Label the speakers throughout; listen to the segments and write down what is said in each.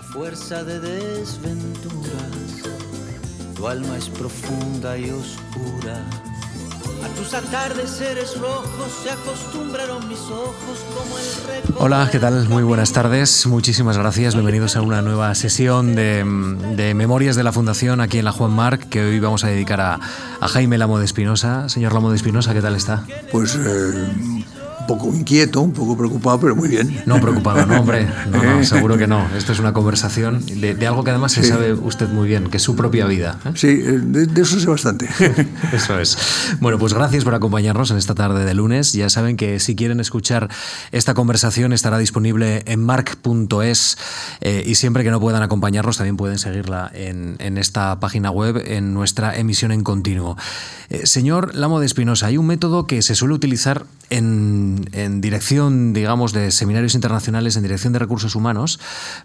Speaker 1: a fuerza de desventuras. Tu alma es profunda y oscura. A tus atardeceres rojos se acostumbraron mis ojos como el.
Speaker 2: Hola, ¿qué tal? Muy buenas tardes. Muchísimas gracias. Bienvenidos a una nueva sesión de, de Memorias de la Fundación aquí en la Juan Marc, que hoy vamos a dedicar a, a Jaime Lamo de Espinosa. Señor Lamo de Espinosa, ¿qué tal está?
Speaker 3: Pues eh, poco inquieto, un poco preocupado, pero muy bien.
Speaker 2: No preocupado, no, hombre. No, no, seguro que no. Esto es una conversación de, de algo que además se sabe usted muy bien, que es su propia vida. ¿eh?
Speaker 3: Sí, eh, de, de eso sé bastante.
Speaker 2: Eso es. Bueno, pues gracias por acompañarnos en esta tarde de lunes. Ya saben que si quieren escuchar esta conversación estará disponible en mark.es eh, y siempre que no puedan acompañarnos también pueden seguirla en, en esta página web en nuestra emisión en continuo. Eh, señor Lamo de Espinosa, hay un método que se suele utilizar en, en dirección, digamos, de seminarios internacionales, en dirección de recursos humanos,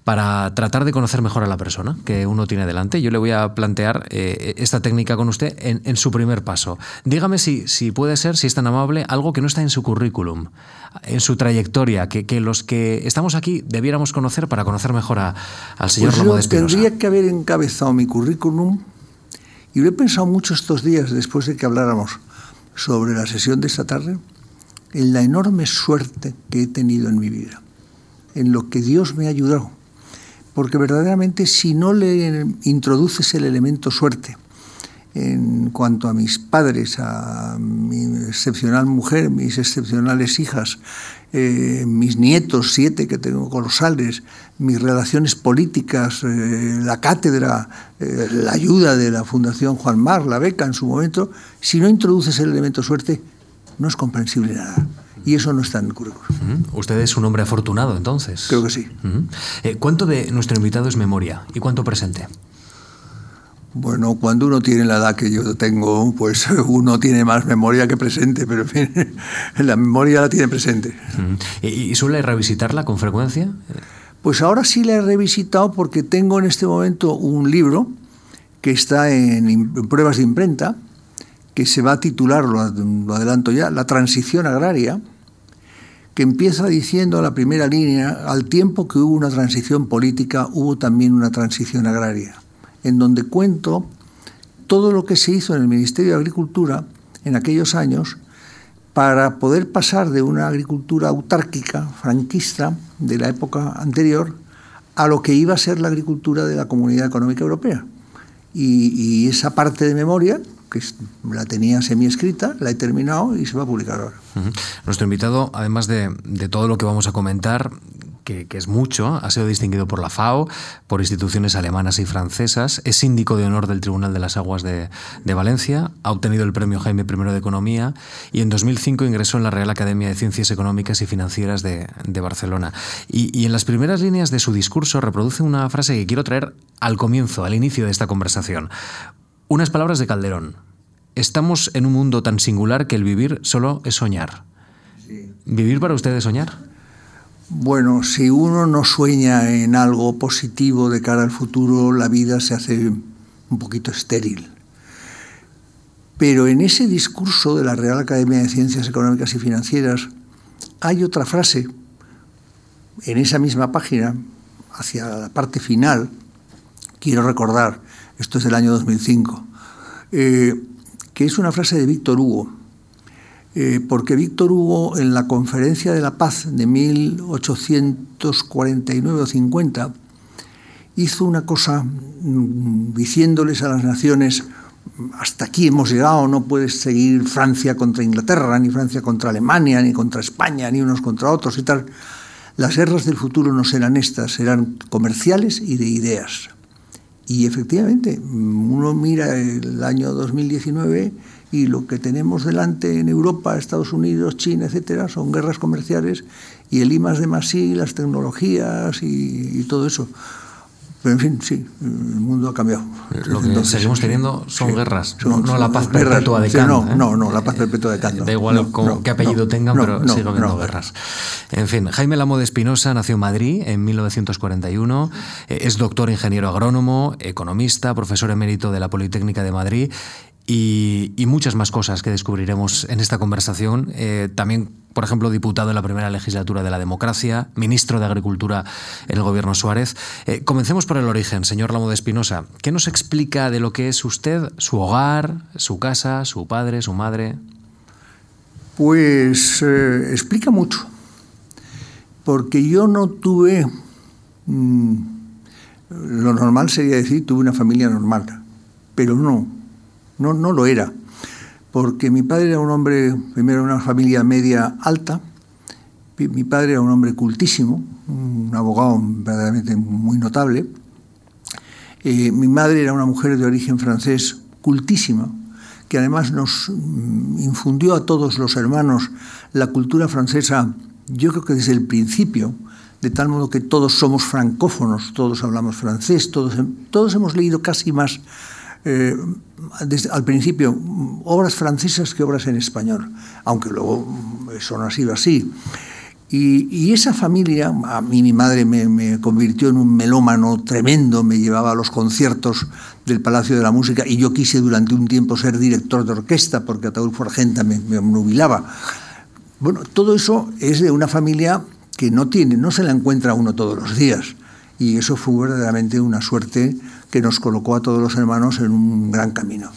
Speaker 2: para tratar de conocer mejor a la persona que uno tiene delante. Yo le voy a plantear eh, esta técnica con usted en, en su primer paso. Dígame si, si puede ser, si es tan amable, algo que no está en su currículum, en su trayectoria, que, que los que estamos aquí debiéramos conocer para conocer mejor a- al señor
Speaker 3: Pues
Speaker 2: Lamo
Speaker 3: yo
Speaker 2: de
Speaker 3: tendría que haber encabezado mi currículum y lo he pensado mucho estos días después de que habláramos sobre la sesión de esta tarde, en la enorme suerte que he tenido en mi vida, en lo que Dios me ha ayudado. Porque verdaderamente si no le introduces el elemento suerte en cuanto a mis padres, a mi excepcional mujer, mis excepcionales hijas, eh, mis nietos, siete que tengo colosales, mis relaciones políticas, eh, la cátedra, eh, la ayuda de la Fundación Juan Mar, la beca en su momento, si no introduces el elemento suerte, no es comprensible nada. Y eso no está en el currículum.
Speaker 2: Usted es un hombre afortunado, entonces.
Speaker 3: Creo que sí.
Speaker 2: Eh, ¿Cuánto de nuestro invitado es memoria y cuánto presente?
Speaker 3: Bueno, cuando uno tiene la edad que yo tengo, pues uno tiene más memoria que presente, pero en fin, la memoria la tiene presente.
Speaker 2: ¿Y, suele revisitarla con frecuencia?
Speaker 3: Pues ahora sí la he revisitado porque tengo en este momento un libro que está en pruebas de imprenta, que se va a titular, lo, ad- lo adelanto ya, La transición agraria, que empieza diciendo la primera línea, al tiempo que hubo una transición política, hubo también una transición agraria, en donde cuento todo lo que se hizo en el Ministerio de Agricultura en aquellos años para poder pasar de una agricultura autárquica, franquista, de la época anterior, a lo que iba a ser la agricultura de la Comunidad Económica Europea. Y esa parte de memoria, la tenía semi-escrita, la he terminado y se va a publicar ahora.
Speaker 2: Nuestro invitado, además de, todo lo que vamos a comentar, que, es mucho, ha sido distinguido por la FAO, por instituciones alemanas y francesas, es síndico de honor del Tribunal de las Aguas de, Valencia, ha obtenido el premio Jaime I de Economía y en 2005 ingresó en la Real Academia de Ciencias Económicas y Financieras de, Barcelona. Y en las primeras líneas de su discurso reproduce una frase que quiero traer al comienzo, al inicio de esta conversación. Unas palabras de Calderón. Estamos en un mundo tan singular que el vivir solo es soñar. ¿Vivir para usted es soñar?
Speaker 3: Bueno, si uno no sueña en algo positivo de cara al futuro, la vida se hace un poquito estéril. Pero en ese discurso de la Real Academia de Ciencias Económicas y Financieras hay otra frase en esa misma página, hacia la parte final, quiero recordar, esto es del año 2005, eh, que es una frase de Víctor Hugo, eh, porque Víctor Hugo en la Conferencia de la Paz de 1849 o 50 hizo una cosa mm, diciéndoles a las naciones, hasta aquí hemos llegado, no puedes seguir Francia contra Inglaterra, ni Francia contra Alemania, ni contra España, ni unos contra otros y tal. Las guerras del futuro no serán estas, serán comerciales y de ideas. Y efectivamente, uno mira el año 2019 y lo que tenemos delante en Europa, Estados Unidos, China, etcétera, son guerras comerciales y el I más de más I, las tecnologías y, y todo eso. Pero en fin, sí, el mundo ha cambiado.
Speaker 2: Lo que
Speaker 3: Entonces,
Speaker 2: seguimos teniendo son
Speaker 3: sí,
Speaker 2: guerras,
Speaker 3: son-
Speaker 2: no, la paz
Speaker 3: guerras,
Speaker 2: perpetua de
Speaker 3: sí,
Speaker 2: Kant.
Speaker 3: No,
Speaker 2: ¿eh?
Speaker 3: no, no, la paz perpetua de Kant. no.
Speaker 2: Da igual
Speaker 3: No,
Speaker 2: con
Speaker 3: no,
Speaker 2: qué apellido tengan, pero sigue habiendo guerras. En fin, Jaime Lamo de Espinosa nació en Madrid en 1941, eh, es doctor ingeniero agrónomo, economista, profesor emérito de la Politécnica de Madrid y, muchas más cosas que descubriremos en esta conversación. Eh, también, por ejemplo, diputado en la primera legislatura de la democracia, ministro de Agricultura en el gobierno Suárez. Eh, comencemos por el origen, señor Lamo de Espinosa. ¿Qué nos explica de lo que es usted, su hogar, su casa, su padre, su madre?
Speaker 3: Pues eh, explica mucho, porque yo no tuve, mm, lo normal sería decir, tuve una familia normal, pero no, no, no lo era, porque mi padre era un hombre, primero una familia media alta, mi padre era un hombre cultísimo, un abogado verdaderamente muy notable, eh, mi madre era una mujer de origen francés cultísima, que además nos mm, infundió a todos los hermanos la cultura francesa, yo creo que desde el principio, de tal modo que todos somos francófonos, todos hablamos francés, todos, todos hemos leído casi más eh, desde, al principio obras francesas que obras en español, aunque luego eso no ha sido así. Y, esa familia, a mí mi madre me, convirtió en un melómano tremendo, me llevaba a los conciertos del Palacio de la Música y yo quise durante un tiempo ser director de orquesta porque Ataúd Argenta me, me nubilaba. Bueno, todo eso es de una familia que no tiene, no se la encuentra uno todos los días. Y eso fue verdaderamente una suerte que nos colocó a todos los hermanos en un gran camino.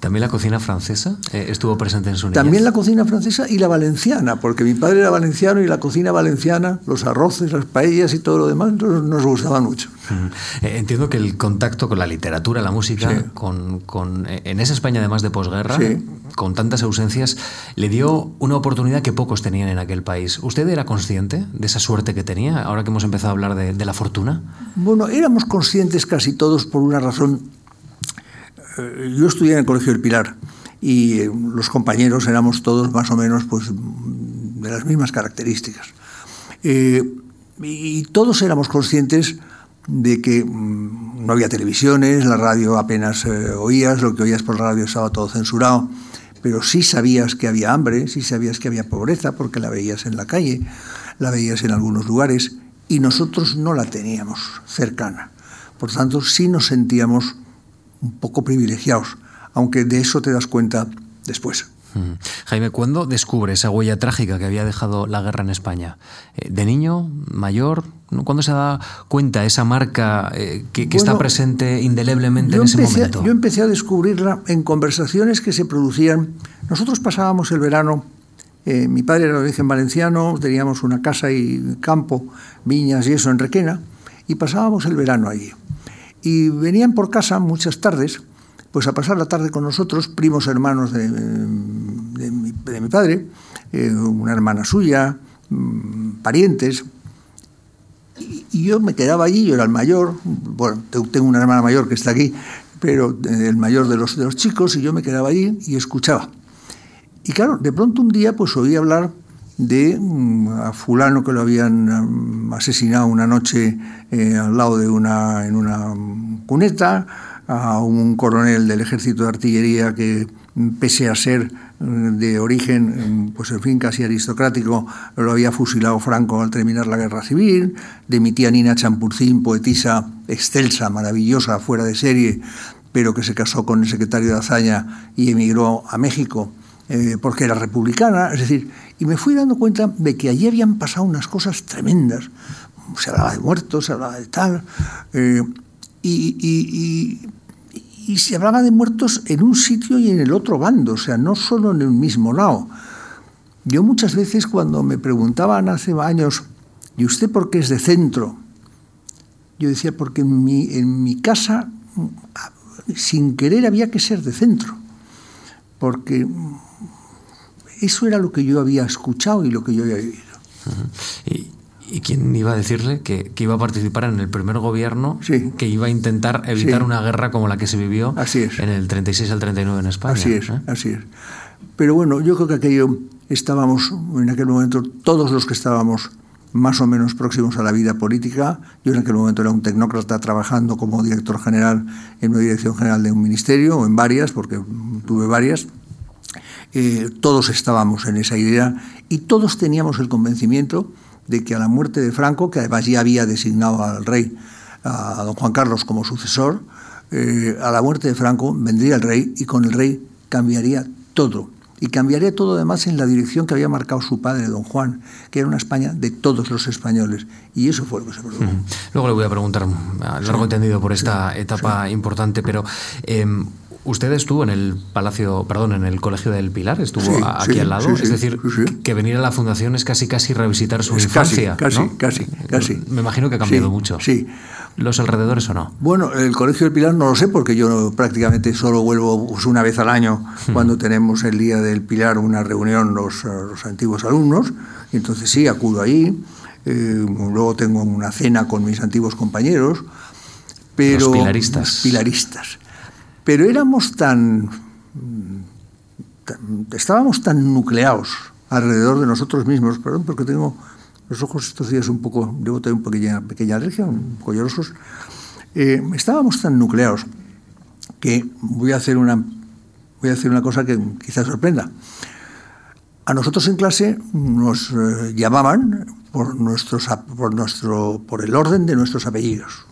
Speaker 2: ¿También la cocina francesa eh, estuvo presente en su niñez?
Speaker 3: También la cocina francesa y la valenciana, porque mi padre era valenciano y la cocina valenciana, los arroces, las paellas y todo lo demás nos gustaban mucho.
Speaker 2: Eh, entiendo que el contacto con la literatura, la música, con, eh, en esa España además de posguerra, con tantas ausencias, le dio una oportunidad que pocos tenían en aquel país. ¿Usted era consciente de esa suerte que tenía, ahora que hemos empezado a hablar de, de la fortuna?
Speaker 3: Bueno, éramos conscientes casi todos por una razón. Eh, yo estudié en el Colegio del Pilar y los compañeros éramos todos más o menos pues, de las mismas características. y todos éramos conscientes de que mm, no había televisiones, la radio apenas eh, oías, lo que oías por la radio estaba todo censurado, pero sí sabías que había hambre, sí sabías que había pobreza, porque la veías en la calle, la veías en algunos lugares, y nosotros no la teníamos cercana. Por tanto, sí nos sentíamos un poco privilegiados, aunque de eso te das cuenta después.
Speaker 2: Jaime, ¿cuándo descubre esa huella trágica que había dejado la guerra en España? Eh, ¿De niño? ¿Mayor? ¿Cuándo se da cuenta esa marca eh, que, está presente indeleblemente en ese momento?
Speaker 3: Yo empecé a descubrirla en conversaciones que se producían. Nosotros pasábamos el verano, eh, mi padre era de origen valenciano, teníamos una casa y campo, viñas y eso en Requena, y pasábamos el verano allí. Y venían por casa muchas tardes pues a pasar la tarde con nosotros, primos hermanos de, mi, padre, eh, una hermana suya, mm, parientes. Y, yo me quedaba allí, yo era el mayor, bueno, tengo una hermana mayor que está aquí, pero el mayor de los, de los chicos, y yo me quedaba allí y escuchaba. Y claro, de pronto un día pues oí hablar de mm, a fulano que lo habían mm, asesinado una noche eh, al lado de una, en una cuneta, a un coronel del ejército de artillería que, pese a ser eh, de origen, pues en fin, casi aristocrático, lo había fusilado Franco al terminar la guerra civil, de mi tía Nina Champurcín, poetisa excelsa, maravillosa, fuera de serie, pero que se casó con el secretario de Azaña y emigró a México eh, porque era republicana, es decir, y me fui dando cuenta de que allí habían pasado unas cosas tremendas, se hablaba de muertos, se hablaba de tal, eh, y, se hablaba de muertos en un sitio y en el otro bando, o sea, no solo en el mismo lado. Yo muchas veces cuando me preguntaban hace años, ¿y usted por qué es de centro? Yo decía, porque en mi, en mi casa, sin querer, había que ser de centro, porque eso era lo que yo había escuchado y lo que yo había vivido.
Speaker 2: ¿Y quién iba a decirle que, iba a participar en el primer gobierno que iba a intentar evitar una guerra como la que se vivió en el 36 al 39 en España?
Speaker 3: Así es, ¿eh? así es. Pero bueno, yo creo que aquello estábamos, en aquel momento, todos los que estábamos más o menos próximos a la vida política. Yo en aquel momento era un tecnócrata trabajando como director general en una dirección general de un ministerio, o en varias, porque tuve varias. Eh, todos estábamos en esa idea y todos teníamos el convencimiento de que a la muerte de Franco, que además ya había designado al rey, a don Juan Carlos como sucesor, eh, a la muerte de Franco vendría el rey y con el rey cambiaría todo. Y cambiaría todo además en la dirección que había marcado su padre, don Juan, que era una España de todos los españoles. Y eso fue lo que se produjo.
Speaker 2: Luego le voy a preguntar a largo entendido por esta etapa importante, pero em, usted estuvo en el Palacio, perdón, en el Colegio del Pilar, estuvo aquí al lado. es decir, que venir a la fundación es casi casi revisitar su infancia.
Speaker 3: Casi, casi, casi.
Speaker 2: Me imagino que ha cambiado mucho.
Speaker 3: Sí
Speaker 2: los alrededores o no?
Speaker 3: Bueno, el Colegio del Pilar no lo sé porque yo prácticamente solo vuelvo pues, una vez al año cuando tenemos el Día del Pilar una reunión los, los antiguos alumnos. Y entonces sí, acudo ahí. Eh, luego tengo una cena con mis antiguos compañeros. Pero,
Speaker 2: los pilaristas.
Speaker 3: pilaristas. Pero éramos tan, Estábamos tan nucleados alrededor de nosotros mismos, perdón, porque tengo los ojos estos días un poco, debo tener una pequeña, pequeña alergia, un poco llorosos, eh, estábamos tan nucleados que voy a hacer una, voy a hacer una cosa que quizás sorprenda. A nosotros en clase nos eh, llamaban por, nuestros, por, nuestro, por el orden de nuestros apellidos.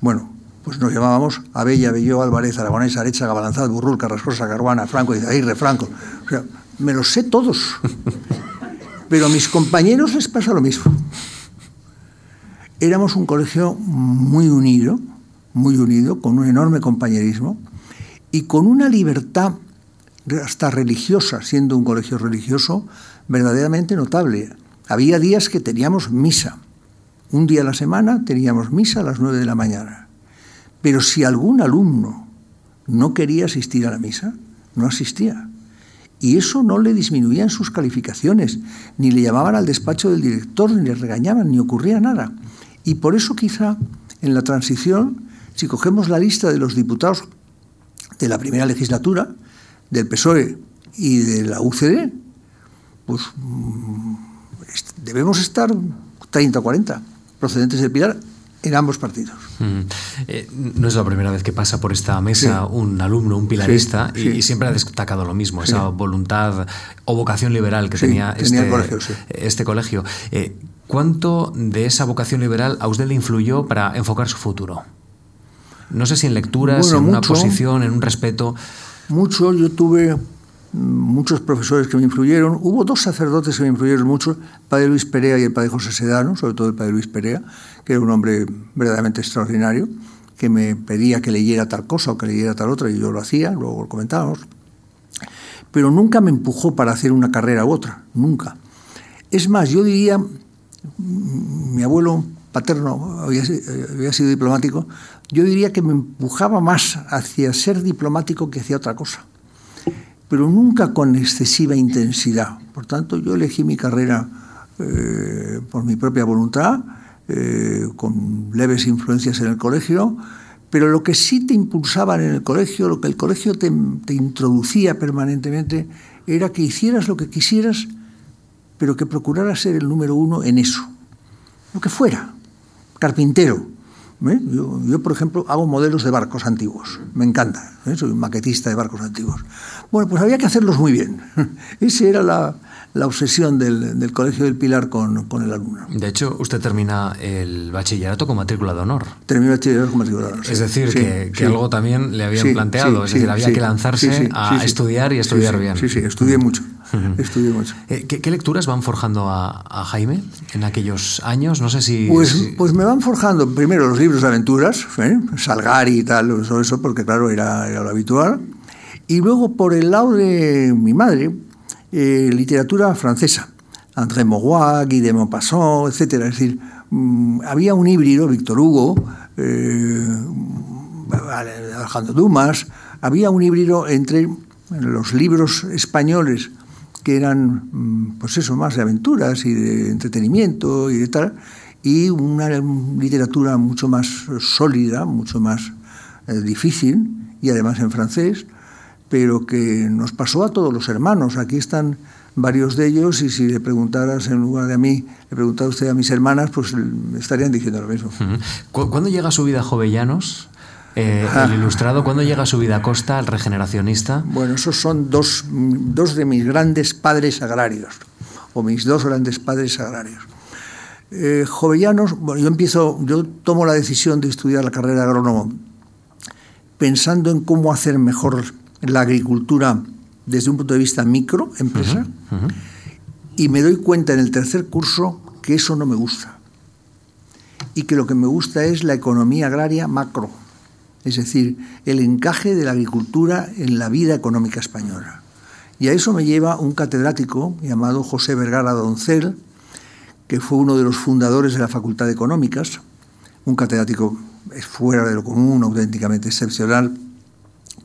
Speaker 3: Bueno, pues nos llamábamos Abella, Abelló, Álvarez, Aragonés, Arecha, Gabalanzad, Burrul, Carrascosa, Caruana, Franco, Izaguirre, Franco. O sea, me los sé todos. Pero a mis compañeros les pasa lo mismo. Éramos un colegio muy unido, muy unido, con un enorme compañerismo y con una libertad hasta religiosa, siendo un colegio religioso, verdaderamente notable. Había días que teníamos misa. Un día a la semana teníamos misa a las nueve de la mañana. Pero si algún alumno no quería asistir a la misa, no asistía. Y eso no le disminuía en sus calificaciones, ni le llamaban al despacho del director, ni le regañaban, ni ocurría nada. Y por eso quizá en la transición, si cogemos la lista de los diputados de la primera legislatura, del PSOE y de la UCD, pues mm, debemos estar 30 o 40 procedentes del Pilar en ambos partidos.
Speaker 2: Eh, no es la primera vez que pasa por esta mesa un alumno, un pilarista, y, siempre ha destacado lo mismo, esa voluntad o vocación liberal que tenía, este, colegio, este colegio. Eh, ¿Cuánto de esa vocación liberal a usted le influyó para enfocar su futuro? No sé si en lecturas, en una posición, en un respeto.
Speaker 3: Mucho, yo tuve muchos profesores que me influyeron. Hubo dos sacerdotes que me influyeron mucho, el padre Luis Perea y el padre José Sedano, sobre todo el padre Luis Perea, que era un hombre verdaderamente extraordinario, que me pedía que leyera tal cosa o que leyera tal otra, y yo lo hacía, luego lo comentábamos. Pero nunca me empujó para hacer una carrera u otra, nunca. Es más, yo diría, mi abuelo paterno había, había sido diplomático, yo diría que me empujaba más hacia ser diplomático que hacia otra cosa pero nunca con excesiva intensidad. Por tanto, yo elegí mi carrera eh, por mi propia voluntad, eh, con leves influencias en el colegio, pero lo que sí te impulsaban en el colegio, lo que el colegio te, te introducía permanentemente, era que hicieras lo que quisieras, pero que procuraras ser el número uno en eso, lo que fuera, carpintero, ¿Eh? Yo, por ejemplo, hago modelos de barcos antiguos. Me encanta. ¿eh? Soy un maquetista de barcos antiguos. Bueno, pues había que hacerlos muy bien. Esa era la, la obsesión del, del, Colegio del Pilar con, con, el alumno.
Speaker 2: De hecho, usted termina el bachillerato con matrícula de honor.
Speaker 3: Termino el bachillerato con matrícula de honor.
Speaker 2: Es decir, que, que algo también le habían planteado. es decir, había que lanzarse a estudiar y estudiar bien.
Speaker 3: Sí, sí, estudié mucho. Estudié mucho.
Speaker 2: Eh, ¿Qué, ¿Qué, lecturas van forjando a, a, Jaime en aquellos años? No sé si
Speaker 3: pues,
Speaker 2: si...
Speaker 3: pues me van forjando primero los libros de aventuras, ¿eh? Salgari y tal, todo eso, porque claro, era, era lo habitual. Y luego, por el lado de mi madre, eh, literatura francesa. André Maurois, Guy de Maupassant, etc. Es decir, mmm, había un híbrido, Víctor Hugo, eh, Alejandro Dumas, había un híbrido entre los libros españoles que eran, mm, pues eso, más de aventuras y de entretenimiento y de tal, y una literatura mucho más sólida, mucho más eh, difícil, y además en francés, pero que nos pasó a todos los hermanos. Aquí están varios de ellos y si le preguntaras en lugar de a mí, le preguntara usted a mis hermanas, pues estarían diciendo lo mismo.
Speaker 2: ¿Cuándo llega su vida Jovellanos? Eh, el ilustrado, ¿cuándo llega su vida Costa, el regeneracionista?
Speaker 3: Bueno, esos son dos, dos de mis grandes padres agrarios, o mis dos grandes padres agrarios. Eh, Jovellanos, bueno, yo empiezo, yo tomo la decisión de estudiar la carrera de agrónomo pensando en cómo hacer mejor la agricultura desde un punto de vista micro, empresa, y me doy cuenta en el tercer curso que eso no me gusta. Y que lo que me gusta es la economía agraria macro, es decir, el encaje de la agricultura en la vida económica española. Y a eso me lleva un catedrático llamado José Vergara Doncel, que fue uno de los fundadores de la Facultad de Económicas, un catedrático fuera de lo común, auténticamente excepcional,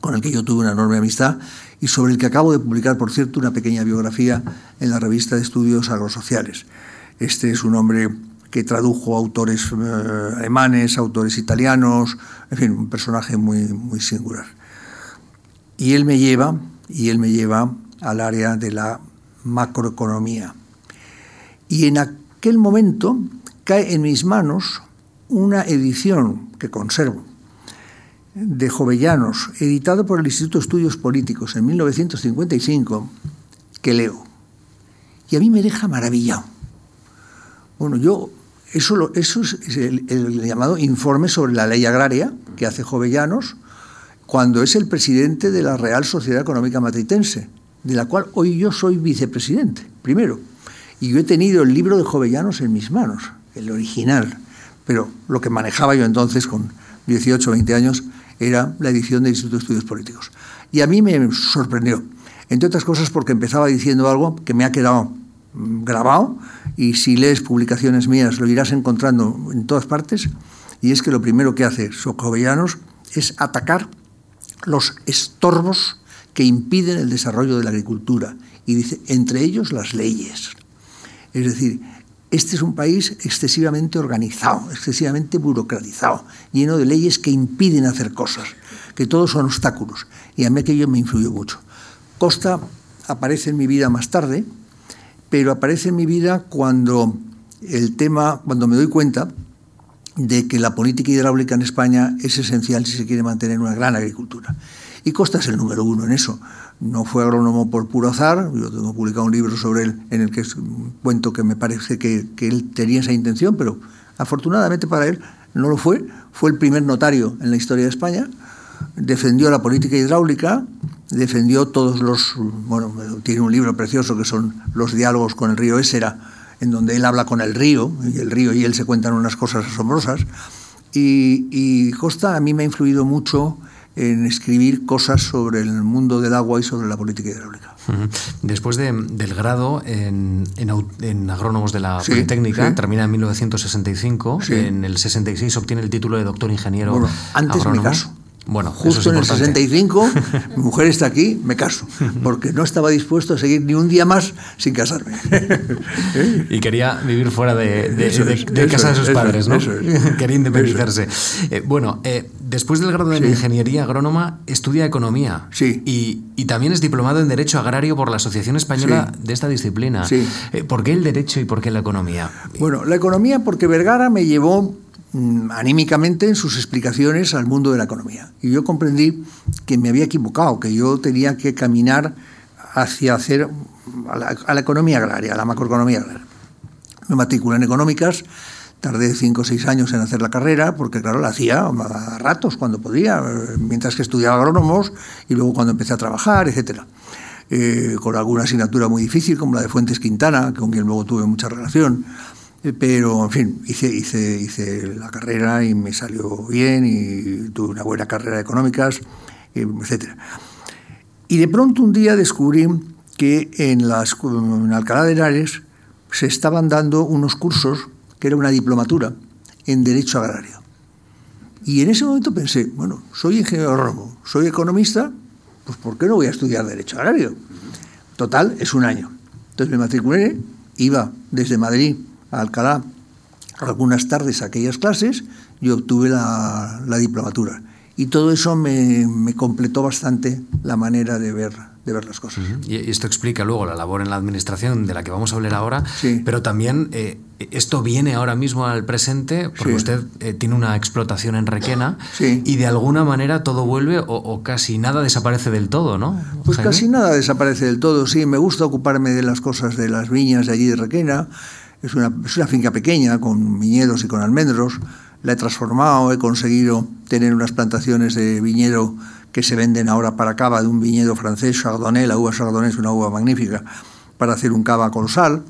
Speaker 3: con el que yo tuve una enorme amistad y sobre el que acabo de publicar, por cierto, una pequeña biografía en la revista de estudios agrosociales. Este es un hombre que tradujo autores eh, alemanes, autores italianos, en fin, un personaje muy, muy singular. Y él me lleva, y él me lleva al área de la macroeconomía. Y en aquel momento cae en mis manos una edición que conservo de Jovellanos, editado por el Instituto de Estudios Políticos en 1955, que leo. Y a mí me deja maravillado. Bueno, yo, eso, eso es el, el, llamado informe sobre la ley agraria que hace Jovellanos cuando es el presidente de la Real Sociedad Económica Matritense, de la cual hoy yo soy vicepresidente, primero. Y yo he tenido el libro de Jovellanos en mis manos, el original. Pero lo que manejaba yo entonces con 18 o 20 años era la edición del Instituto de Estudios Políticos. Y a mí me sorprendió, entre otras cosas porque empezaba diciendo algo que me ha quedado grabado y si lees publicaciones mías lo irás encontrando en todas partes, y es que lo primero que hace Socovellanos es atacar los estorbos que impiden el desarrollo de la agricultura, y dice, entre ellos las leyes. Es decir, este es un país excesivamente organizado, excesivamente burocratizado, lleno de leyes que impiden hacer cosas, que todos son obstáculos. Y a mí aquello me influyó mucho. Costa aparece en mi vida más tarde, pero aparece en mi vida cuando el tema, cuando me doy cuenta de que la política hidráulica en España es esencial si se quiere mantener una gran agricultura. Y Costa es el número uno en eso. No fue agrónomo por puro azar, yo tengo publicado un libro sobre él en el que cuento que me parece que, que él tenía esa intención, pero afortunadamente para él no lo fue. Fue el primer notario en la historia de España, defendió la política hidráulica, defendió todos los, bueno, tiene un libro precioso que son los diálogos con el río Ésera, en donde él habla con el río, y el río y él se cuentan unas cosas asombrosas. Y, y Costa a mí me ha influido mucho en escribir cosas sobre el mundo del agua y sobre la política hidráulica.
Speaker 2: Después de, del grado en, en, en, agrónomos de la sí, Politécnica, sí. termina en 1965, sí. en el 66 obtiene el título de doctor ingeniero
Speaker 3: bueno, antes me caso.
Speaker 2: Bueno,
Speaker 3: justo en el 65, mi mujer está aquí, me caso, porque no estaba dispuesto a seguir ni un día más sin casarme.
Speaker 2: y quería vivir fuera de, de, de, de casa de sus padres, ¿no? quería independizarse. Eh, bueno, eh, después del grado de sí. ingeniería agrónoma, estudia economía.
Speaker 3: Sí.
Speaker 2: Y, y, también es diplomado en Derecho Agrario por la Asociación Española
Speaker 3: sí.
Speaker 2: de esta disciplina.
Speaker 3: Sí.
Speaker 2: Eh, ¿Por qué el derecho y por qué la economía?
Speaker 3: Bueno, la economía porque Vergara me llevó anímicamente en sus explicaciones al mundo de la economía. Y yo comprendí que me había equivocado, que yo tenía que caminar hacia hacer a la, economía agraria, a la macroeconomía agraria. Me matriculé en económicas, tardé cinco o seis años en hacer la carrera, porque claro, la hacía a ratos cuando podía, mientras que estudiaba agrónomos y luego cuando empecé a trabajar, etcétera. Eh, con alguna asignatura muy difícil, como la de Fuentes Quintana, con quien luego tuve mucha relación pero en fin, hice, hice, hice la carrera y me salió bien y tuve una buena carrera de económicas, etc. Y de pronto un día descubrí que en, las, en Alcalá de Henares se estaban dando unos cursos, que era una diplomatura, en Derecho Agrario. Y en ese momento pensé, bueno, soy ingeniero agrónomo, soy economista, pues ¿por qué no voy a estudiar Derecho Agrario? Total, es un año. Entonces me matriculé, iba desde Madrid a Alcalá algunas tardes aquellas clases y obtuve la, la diplomatura. Y todo eso me, me, completó bastante la manera de ver, de ver las cosas.
Speaker 2: Uh -huh. Y esto explica luego la labor en la administración de la que vamos a hablar ahora,
Speaker 3: sí.
Speaker 2: pero también eh, esto viene ahora mismo al presente porque sí. usted eh, tiene una explotación en Requena
Speaker 3: sí.
Speaker 2: y de alguna manera todo vuelve o, o, casi nada desaparece del todo, ¿no?
Speaker 3: Pues Jaime? casi nada desaparece del todo, sí. Me gusta ocuparme de las cosas de las viñas de allí de Requena es una, es una, finca pequeña con viñedos y con almendros. la he transformado, he conseguido tener unas plantaciones de viñedo que se venden ahora para cava de un viñedo francés, Chardonnay, la uva Chardonnay es una uva magnífica, para hacer un cava con sal,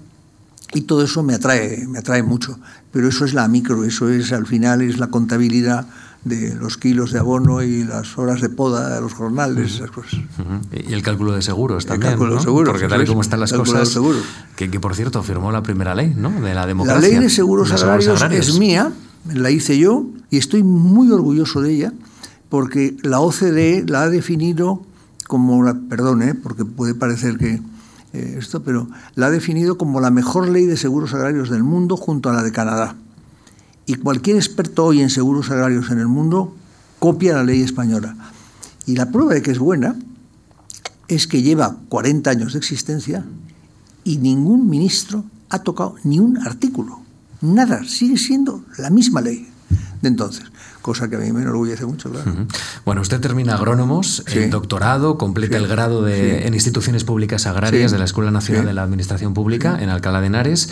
Speaker 3: y todo eso me atrae, me atrae mucho. Pero eso es la micro, eso es al final es la contabilidad de los kilos de abono y las horas de poda, los jornales, esas cosas.
Speaker 2: Y el cálculo de seguros también.
Speaker 3: El cálculo
Speaker 2: ¿no?
Speaker 3: de seguros.
Speaker 2: Porque tal y como están las cosas. Que, que, por cierto firmó la primera ley, ¿no? De la democracia.
Speaker 3: La ley de seguros, de agrarios, seguros agrarios es mía, la hice yo y estoy muy orgulloso de ella porque la OCDE la ha definido como, la, perdón, ¿eh? porque puede parecer que eh, esto, pero la ha definido como la mejor ley de seguros agrarios del mundo junto a la de Canadá. Y cualquier experto hoy en seguros agrarios en el mundo copia la ley española. Y la prueba de que es buena es que lleva 40 años de existencia y ningún ministro ha tocado ni un artículo. Nada, sigue siendo la misma ley de entonces cosa que a mí me enorgullece mucho. Claro.
Speaker 2: Bueno, usted termina agrónomos, el doctorado, completa el grado de, en instituciones públicas agrarias de la Escuela Nacional de la Administración Pública en Alcalá de Henares.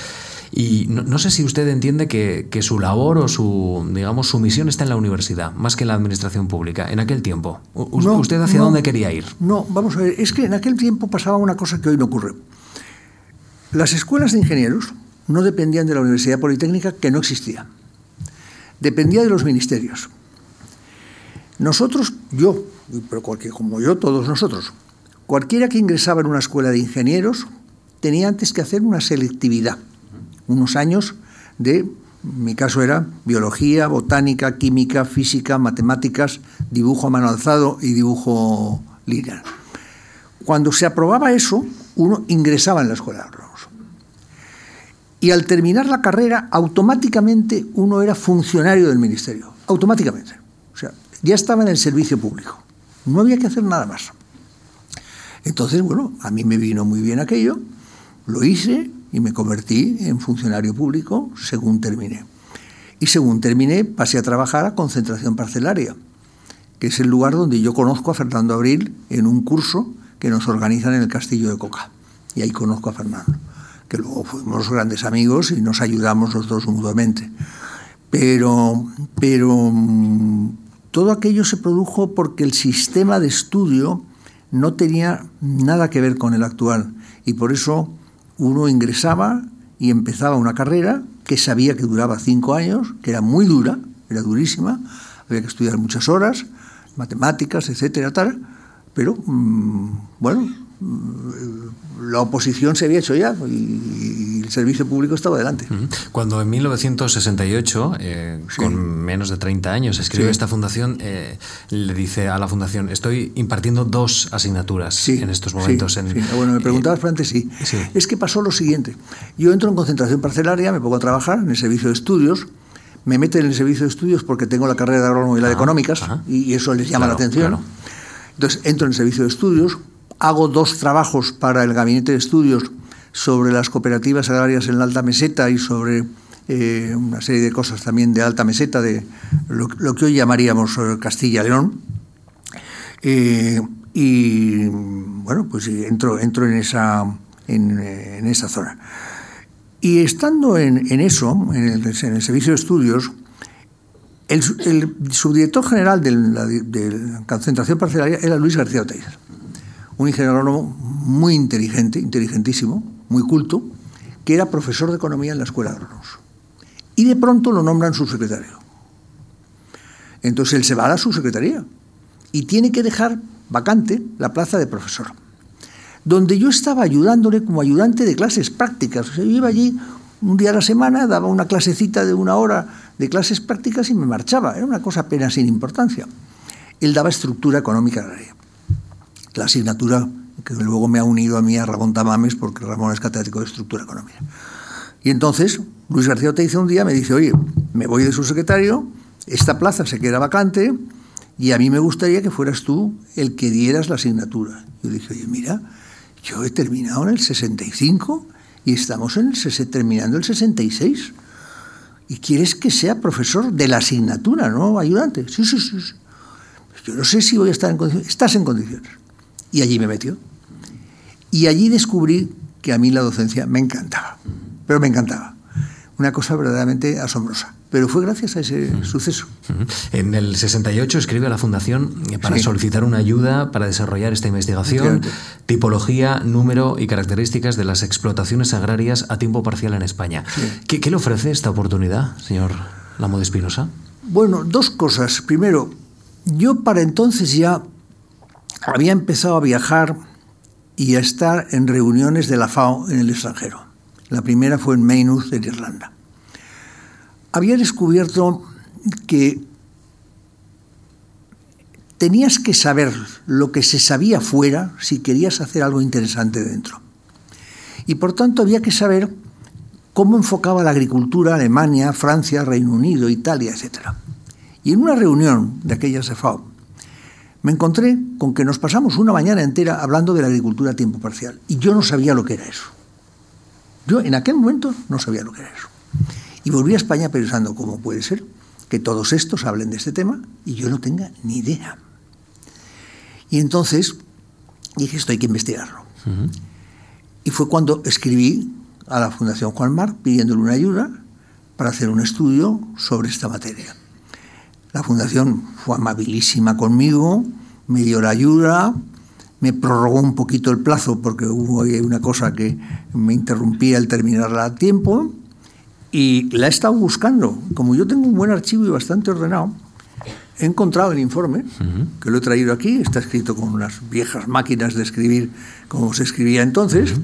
Speaker 2: Y no, sé si usted entiende que, que, su labor o su, digamos, su misión está en la universidad, más que en la administración pública, en aquel tiempo. ¿Usted hacia dónde quería ir?
Speaker 3: No, vamos a ver, es que en aquel tiempo pasaba una cosa que hoy no ocurre. Las escuelas de ingenieros no dependían de la Universidad Politécnica, que no existía dependía de los ministerios. Nosotros, yo, pero cualquier, como yo, todos nosotros, cualquiera que ingresaba en una escuela de ingenieros tenía antes que hacer una selectividad, unos años de, mi caso era biología, botánica, química, física, matemáticas, dibujo a mano alzado y dibujo lineal. Cuando se aprobaba eso, uno ingresaba en la escuela de agrónomos. Y al terminar la carrera, automáticamente uno era funcionario del ministerio. Automáticamente. O sea, ya estaba en el servicio público. No había que hacer nada más. Entonces, bueno, a mí me vino muy bien aquello, lo hice y me convertí en funcionario público según terminé. Y según terminé, pasé a trabajar a Concentración Parcelaria, que es el lugar donde yo conozco a Fernando Abril en un curso que nos organizan en el Castillo de Coca. Y ahí conozco a Fernando que luego fuimos grandes amigos y nos ayudamos los dos mutuamente. Pero, pero mm, todo aquello se produjo porque el sistema de estudio no tenía nada que ver con el actual y por eso uno ingresaba y empezaba una carrera que sabía que duraba cinco años, que era muy dura, era durísima, había que estudiar muchas horas, matemáticas, etcétera, tal, pero mm, bueno, la oposición se había hecho ya y, el servicio público estaba adelante.
Speaker 2: Cuando en 1968, eh, con menos de 30 años, escribió esta fundación, eh, le dice a la fundación, estoy impartiendo dos asignaturas en estos momentos. En,
Speaker 3: bueno, me preguntabas antes, sí. Es que pasó lo siguiente. Yo entro en concentración parcelaria, me pongo a trabajar en el servicio de estudios, me meten en el servicio de estudios porque tengo la carrera de agrónomo y la de económicas, y, eso les llama la atención. Entonces entro en el servicio de estudios, Hago dos trabajos para el Gabinete de Estudios sobre las cooperativas agrarias en la alta meseta y sobre eh, una serie de cosas también de alta meseta, de lo, que hoy llamaríamos eh, Castilla-León. Eh, y bueno, pues entro, en, esa, zona. Y estando en, eso, en el, servicio de estudios, el, subdirector general de la, concentración parcelaria era Luis García Oteiz un ingeniero agrónomo muy inteligente, inteligentísimo, muy culto, que era profesor de economía en la escuela de agrónomos. Y de pronto lo nombran subsecretario. Entonces él se va a la subsecretaría y tiene que dejar vacante la plaza de profesor, donde yo estaba ayudándole como ayudante de clases prácticas. O yo iba allí un día a la semana, daba una clasecita de una hora de clases prácticas y me marchaba. Era una cosa apenas sin importancia. Él daba estructura económica agraria la asignatura que luego me ha unido a mí a Ramón Tamames, porque Ramón es catedrático de estructura económica. Y entonces Luis García te dice un día, me dice, oye, me voy de su secretario, esta plaza se queda vacante y a mí me gustaría que fueras tú el que dieras la asignatura. Yo dije, oye, mira, yo he terminado en el 65 y estamos en terminando el 66. ¿Y quieres que sea profesor de la asignatura, no ayudante? Sí, sí, sí. Yo no sé si voy a estar en condiciones. Estás en condiciones. Y allí me metió. Y allí descubrí que a mí la docencia me encantaba, pero me encantaba. una cosa verdaderamente asombrosa. Pero fue gracias a ese suceso.
Speaker 2: En el 68 escribe a la Fundación para solicitar una ayuda para desarrollar esta investigación, tipología, número y características de las explotaciones agrarias a tiempo parcial en España. ¿Qué, ¿Qué, le ofrece esta oportunidad, señor Lamo de Espinosa?
Speaker 3: Bueno, dos cosas. Primero, yo para entonces ya había empezado a viajar y a estar en reuniones de la FAO en el extranjero. La primera fue en Maynooth, en Irlanda. Había descubierto que tenías que saber lo que se sabía fuera si querías hacer algo interesante dentro. Y por tanto había que saber cómo enfocaba la agricultura Alemania, Francia, Reino Unido, Italia, etc. Y en una reunión de aquellas de FAO, me encontré con que nos pasamos una mañana entera hablando de la agricultura a tiempo parcial. Y yo no sabía lo que era eso. Yo en aquel momento no sabía lo que era eso. Y volví a España pensando, ¿cómo puede ser que todos estos hablen de este tema y yo no tenga ni idea? Y entonces dije, esto hay que investigarlo. Y fue cuando escribí a la Fundación Juan Mar pidiéndole una ayuda para hacer un estudio sobre esta materia. La fundación fue amabilísima conmigo, me dio la ayuda, me prorrogó un poquito el plazo porque hubo una cosa que me interrumpía el terminarla a tiempo y la he estado buscando. Como yo tengo un buen archivo y bastante ordenado, he encontrado el informe, que lo he traído aquí, está escrito con unas viejas máquinas de escribir como se escribía entonces,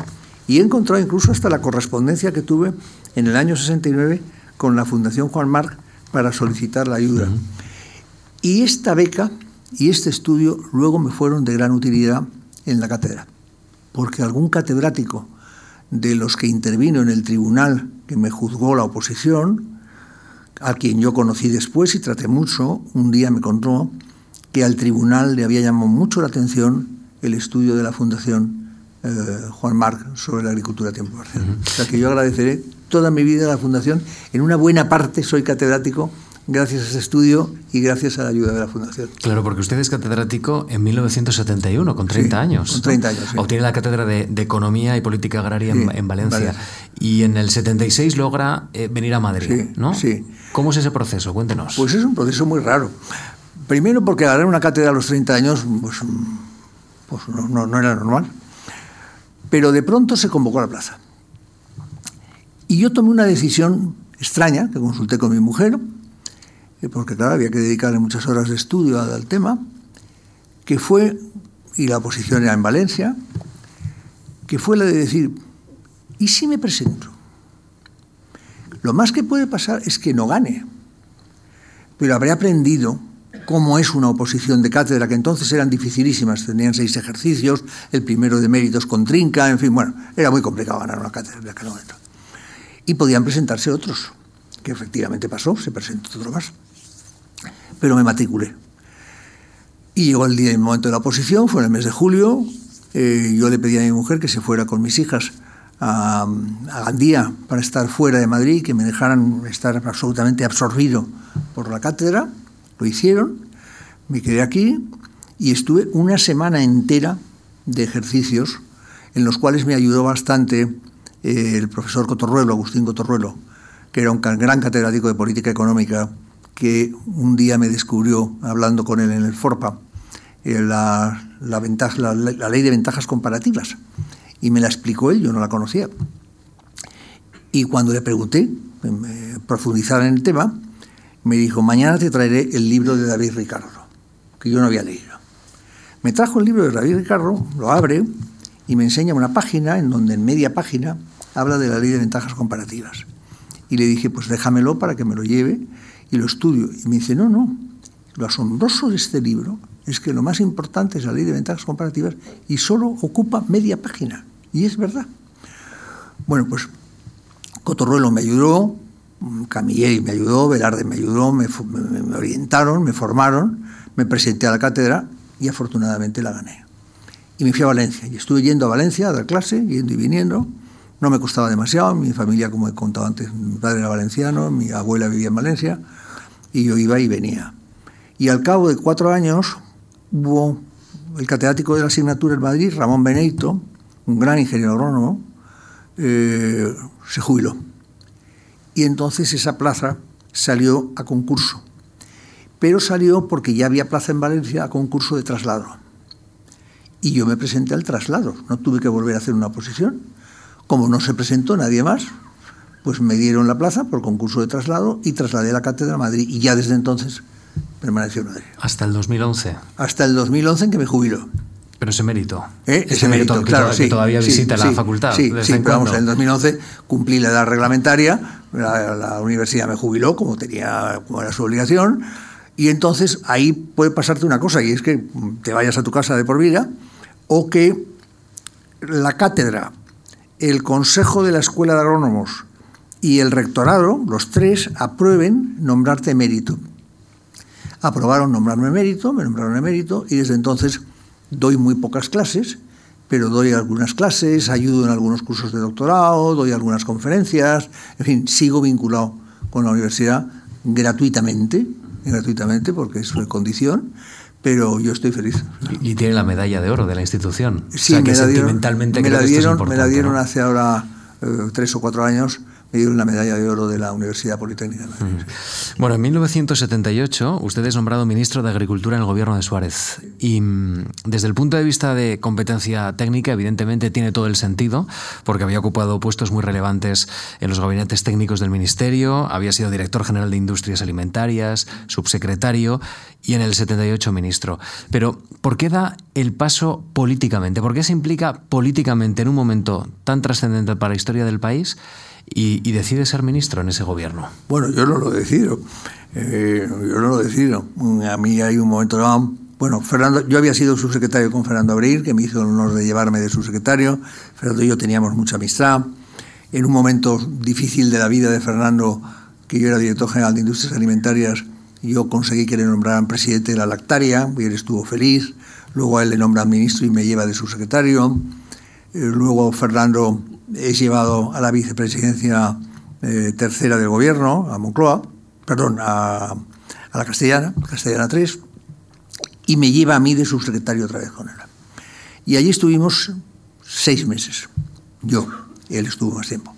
Speaker 3: y he encontrado incluso hasta la correspondencia que tuve en el año 69 con la Fundación Juan Marc para solicitar la ayuda. Y esta beca y este estudio luego me fueron de gran utilidad en la cátedra, porque algún catedrático de los que intervino en el tribunal que me juzgó la oposición, a quien yo conocí después y traté mucho, un día me contó que al tribunal le había llamado mucho la atención el estudio de la Fundación eh, Juan Marc sobre la agricultura a tiempo parcial. O sea que yo agradeceré toda mi vida a la Fundación. En una buena parte soy catedrático gracias a ese estudio y gracias a la ayuda de la Fundación.
Speaker 2: Claro, porque usted es catedrático en 1971, con 30 años.
Speaker 3: Con 30 años.
Speaker 2: Sí. Obtiene la cátedra de, Economía y Política Agraria en, Valencia. Y en el 76 logra eh, venir a Madrid, ¿no?
Speaker 3: Sí.
Speaker 2: ¿Cómo es ese proceso? Cuéntenos.
Speaker 3: Pues es un proceso muy raro. Primero porque ganar una cátedra a los 30 años pues, pues no, no era normal. Pero de pronto se convocó a la plaza. Y yo tomé una decisión extraña, que consulté con mi mujer, eh, porque claro, había que dedicarle muchas horas de estudio al tema, que fue, y la oposición era en Valencia, que fue la de decir, ¿y si me presento? Lo más que puede pasar es que no gane, pero habré aprendido cómo es una oposición de cátedra, que entonces eran dificilísimas, tenían seis ejercicios, el primero de méritos con trinca, en fin, bueno, era muy complicado ganar una cátedra de momento y podían presentarse otros, que efectivamente pasó, se presentó otro más. Pero me matriculé. Y llegó el día el momento de la oposición, fue en el mes de julio. Eh, yo le pedí a mi mujer que se fuera con mis hijas a, a, Gandía para estar fuera de Madrid, que me dejaran estar absolutamente absorbido por la cátedra. Lo hicieron, me quedé aquí y estuve una semana entera de ejercicios en los cuales me ayudó bastante eh, el profesor Cotorruelo, Agustín Cotorruelo, que era un gran catedrático de política económica, que un día me descubrió, hablando con él en el FORPA, eh, la, ventaja, la, ley de ventajas comparativas. Y me la explicó él, yo no la conocía. Y cuando le pregunté, profundizar en el tema, me dijo, mañana te traeré el libro de David Ricardo, que yo no había leído. Me trajo el libro de David Ricardo, lo abre y me enseña una página en donde en media página habla de la ley de ventajas comparativas. Y le dije, pues déjamelo para que me lo lleve y lo estudio. Y me dice, no, no, lo asombroso de este libro es que lo más importante es la ley de ventajas comparativas y solo ocupa media página. Y es verdad. Bueno, pues Cotorruelo me ayudó, Camilleri me ayudó, Velarde me ayudó, me, me orientaron, me formaron, me presenté a la cátedra y afortunadamente la gané. Y me fui a Valencia. Y estuve yendo a Valencia a dar clase, yendo y viniendo. No me costaba demasiado, mi familia, como he contado antes, mi padre era valenciano, mi abuela vivía en Valencia, y yo iba y venía. Y al cabo de cuatro años hubo el catedrático de la asignatura en Madrid, Ramón Beneito, un gran ingeniero agrónomo, eh, se jubiló. y entonces esa plaza salió a concurso. Pero salió porque ya había plaza en Valencia a concurso de traslado. Y yo me presenté al traslado, no tuve que volver a hacer una oposición. Como no se presentó nadie más, pues me dieron la plaza por concurso de traslado y trasladé la cátedra a Madrid. Y ya desde entonces permaneció en Madrid.
Speaker 2: ¿Hasta el 2011?
Speaker 3: Hasta el 2011 en que me jubiló.
Speaker 2: Pero ese mérito.
Speaker 3: ¿Eh? Ese, mérito, claro,
Speaker 2: que, todavía visita la facultad.
Speaker 3: Sí, sí pero vamos, en el 2011 cumplí la edad reglamentaria, la, universidad me jubiló como tenía, como era su obligación, y entonces ahí puede pasarte una cosa, y es que te vayas a tu casa de por vida, o que la cátedra, el consejo de la escuela de agrónomos y el rectorado, los tres, aprueben nombrarte mérito. Aprobaron nombrarme mérito, me nombraron emérito, y desde entonces doy muy pocas clases, pero doy algunas clases, ayudo en algunos cursos de doctorado, doy algunas conferencias, en fin, sigo vinculado con la universidad gratuitamente, gratuitamente porque es una condición, pero yo estoy feliz.
Speaker 2: Y, tiene la medalla de oro de la institución.
Speaker 3: Sí, o sea, que me, la dieron, me, la dieron, me la dieron hace ahora eh, tres o cuatro años me dieron la medalla de oro de la Universidad Politécnica de Madrid.
Speaker 2: Bueno, en 1978 usted es nombrado ministro de Agricultura en el gobierno de Suárez. Y mm, desde el punto de vista de competencia técnica, evidentemente tiene todo el sentido, porque había ocupado puestos muy relevantes en los gabinetes técnicos del ministerio, había sido director general de Industrias Alimentarias, subsecretario y en el 78 ministro. Pero, ¿por qué da el paso políticamente? ¿Por qué se implica políticamente en un momento tan trascendente para la historia del país? Y, decide ser ministro en ese gobierno?
Speaker 3: Bueno, yo no lo decido. Eh, yo no lo decido. A mí hay un momento bueno, Fernando, yo había sido subsecretario con Fernando Abril, que me hizo el honor de llevarme de subsecretario. Fernando y yo teníamos mucha amistad. En un momento difícil de la vida de Fernando, que yo era director general de Industrias Alimentarias, yo conseguí que le nombraran presidente de la Lactaria y él estuvo feliz. Luego a él le nombran ministro y me lleva de subsecretario. Eh, luego Fernando es llevado a la vicepresidencia eh, tercera del gobierno, a Moncloa, perdón, a, la Castellana, Castellana 3, y me lleva a mí de subsecretario otra vez con él. Y allí estuvimos seis meses, yo, él estuvo más tiempo.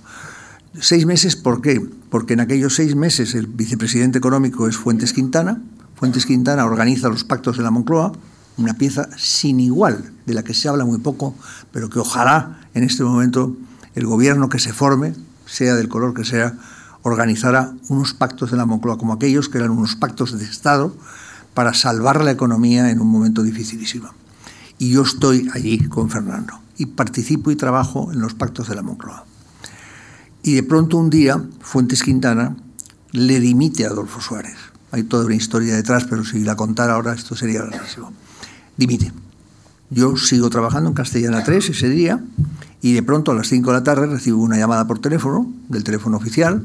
Speaker 3: Seis meses, ¿por qué? Porque en aquellos seis meses el vicepresidente económico es Fuentes Quintana, Fuentes Quintana organiza los pactos de la Moncloa, una pieza sin igual, de la que se habla muy poco, pero que ojalá en este momento el gobierno que se forme, sea del color que sea, organizara unos pactos de la Moncloa como aquellos que eran unos pactos de Estado para salvar la economía en un momento dificilísimo. Y yo estoy allí con Fernando y participo y trabajo en los pactos de la Moncloa. Y de pronto un día, Fuentes Quintana le dimite a Adolfo Suárez. Hay toda una historia detrás, pero si la contara ahora esto sería larguísimo. Dimite. Yo sigo trabajando en Castellana 3 ese día y de pronto a las 5 de la tarde recibo una llamada por teléfono, del teléfono oficial,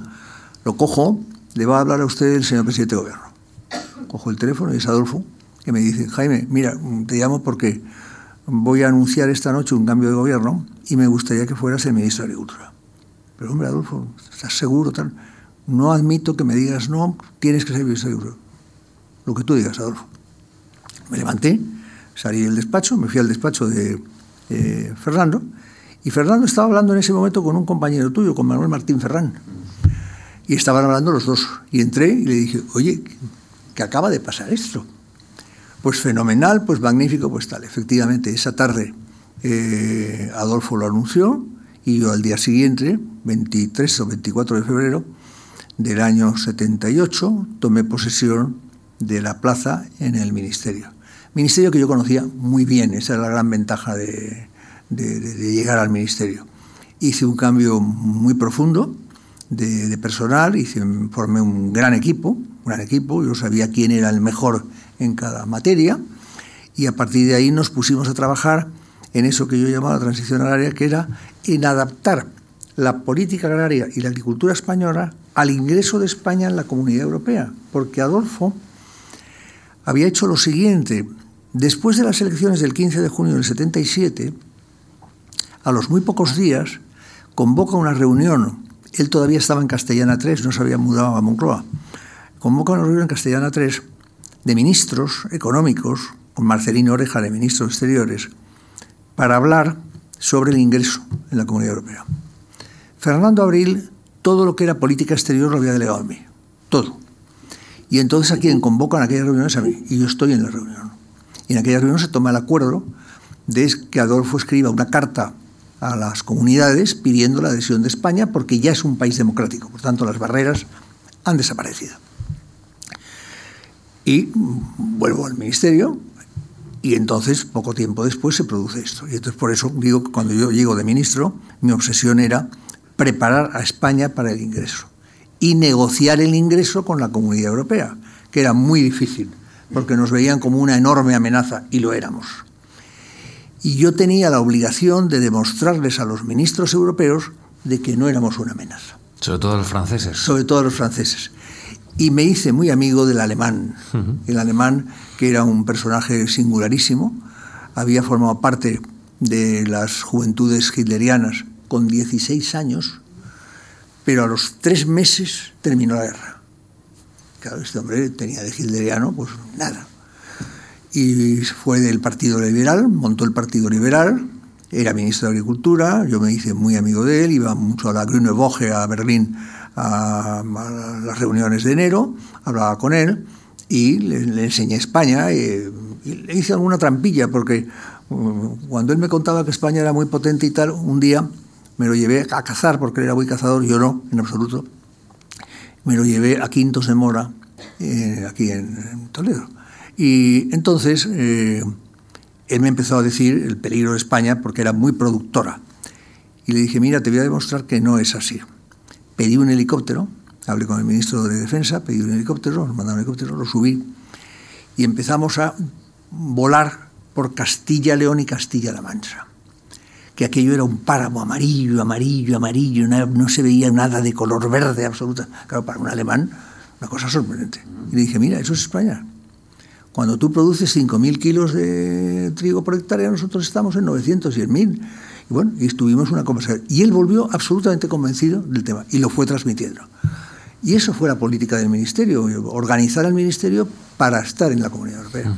Speaker 3: lo cojo, le va a hablar a usted el señor presidente de gobierno. Cojo el teléfono y es Adolfo, que me dice, Jaime, mira, te llamo porque voy a anunciar esta noche un cambio de gobierno y me gustaría que fueras el ministro de Agricultura. Pero hombre, Adolfo, ¿estás seguro? Tal? No admito que me digas no, tienes que ser ministro de Agricultura. Lo que tú digas, Adolfo. Me levanté, salí del despacho, me fui al despacho de eh, Fernando y Fernando estaba hablando en ese momento con un compañero tuyo, con Manuel Martín Ferrán. Y estaban hablando los dos. Y entré y le dije, oye, ¿qué acaba de pasar esto? Pues fenomenal, pues magnífico, pues tal. Efectivamente, esa tarde eh, Adolfo lo anunció y yo al día siguiente, 23 o 24 de febrero del año 78, tomé posesión de la plaza en el ministerio. Ministerio que yo conocía muy bien, esa era la gran ventaja de, de, llegar al ministerio. Hice un cambio muy profundo de, personal, hice, formé un gran equipo, un gran equipo, yo sabía quién era el mejor en cada materia y a partir de ahí nos pusimos a trabajar en eso que yo llamaba la transición agraria, que era en adaptar la política agraria y la agricultura española al ingreso de España en la Comunidad Europea, porque Adolfo había hecho lo siguiente, después de las elecciones del 15 de junio del 77, a los muy pocos días, convoca una reunión. Él todavía estaba en Castellana 3, no se había mudado a Moncloa. Convoca una reunión en Castellana 3 de ministros económicos, con Marcelino Oreja de ministros exteriores, para hablar sobre el ingreso en la Comunidad Europea. Fernando Abril todo lo que era política exterior lo había delegado a mí, todo. Y entonces a quien convocan a aquellas reuniones a mí, y yo estoy en la reunión. Y en aquella reunión se toma el acuerdo de que Adolfo escriba una carta a las comunidades pidiendo la adhesión de España porque ya es un país democrático, por tanto las barreras han desaparecido. Y vuelvo al ministerio y entonces poco tiempo después se produce esto. Y entonces por eso digo que cuando yo llego de ministro, mi obsesión era preparar a España para el ingreso y negociar el ingreso con la Comunidad Europea, que era muy difícil, porque nos veían como una enorme amenaza y lo éramos. Y yo tenía la obligación de demostrarles a los ministros europeos de que no éramos una amenaza.
Speaker 2: Sobre todo los franceses.
Speaker 3: Sobre todo los franceses. Y me hice muy amigo del alemán. El alemán, que era un personaje singularísimo, había formado parte de las juventudes hitlerianas con 16 años, pero a los tres meses terminó la guerra. Claro, este hombre tenía de hitleriano, pues nada y fue del Partido Liberal, montó el Partido Liberal, era ministro de Agricultura, yo me hice muy amigo de él, iba mucho a la Grüne Woche a Berlín a, las reuniones de enero, hablaba con él y le, enseñé España y, le hice alguna trampilla porque uh, cuando él me contaba que España era muy potente y tal, un día me lo llevé a cazar porque él era muy cazador, yo no, en absoluto. Me lo llevé a Quintos de Mora, eh, aquí en Toledo y entonces eh, él me empezó a decir el peligro de España porque era muy productora. Y le dije, mira, te voy a demostrar que no es así. Pedí un helicóptero, hablé con el ministro de Defensa, pedí un helicóptero, nos mandaron un helicóptero, lo subí y empezamos a volar por Castilla, León y Castilla-La Mancha. Que aquello era un páramo amarillo, amarillo, amarillo, no, no se veía nada de color verde absoluta. Claro, para un alemán, una cosa sorprendente. Y le dije, mira, eso es España. Cuando tú produces 5.000 kilos de trigo por hectárea, nosotros estamos en 900 y en 1.000. Y bueno, y estuvimos una conversación. Y él volvió absolutamente convencido del tema y lo fue transmitiendo. Y eso fue la política del Ministerio, organizar al Ministerio para estar en la Comunidad Europea.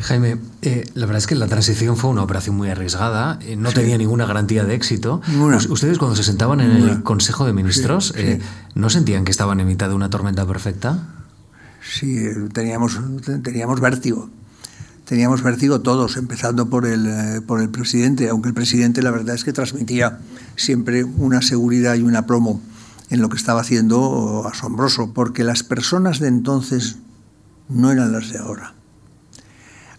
Speaker 2: Jaime, eh, la verdad es que la transición fue una operación muy arriesgada, eh, no tenía ninguna garantía de éxito. ¿Ustedes cuando se sentaban en el Consejo de Ministros, eh, ¿no sentían que estaban en mitad de una tormenta perfecta?
Speaker 3: Sí, teníamos, teníamos vértigo. Teníamos vértigo todos, empezando por el, eh, por el presidente, aunque el presidente la verdad es que transmitía siempre una seguridad y una promo en lo que estaba haciendo asombroso, porque las personas de entonces no eran las de ahora.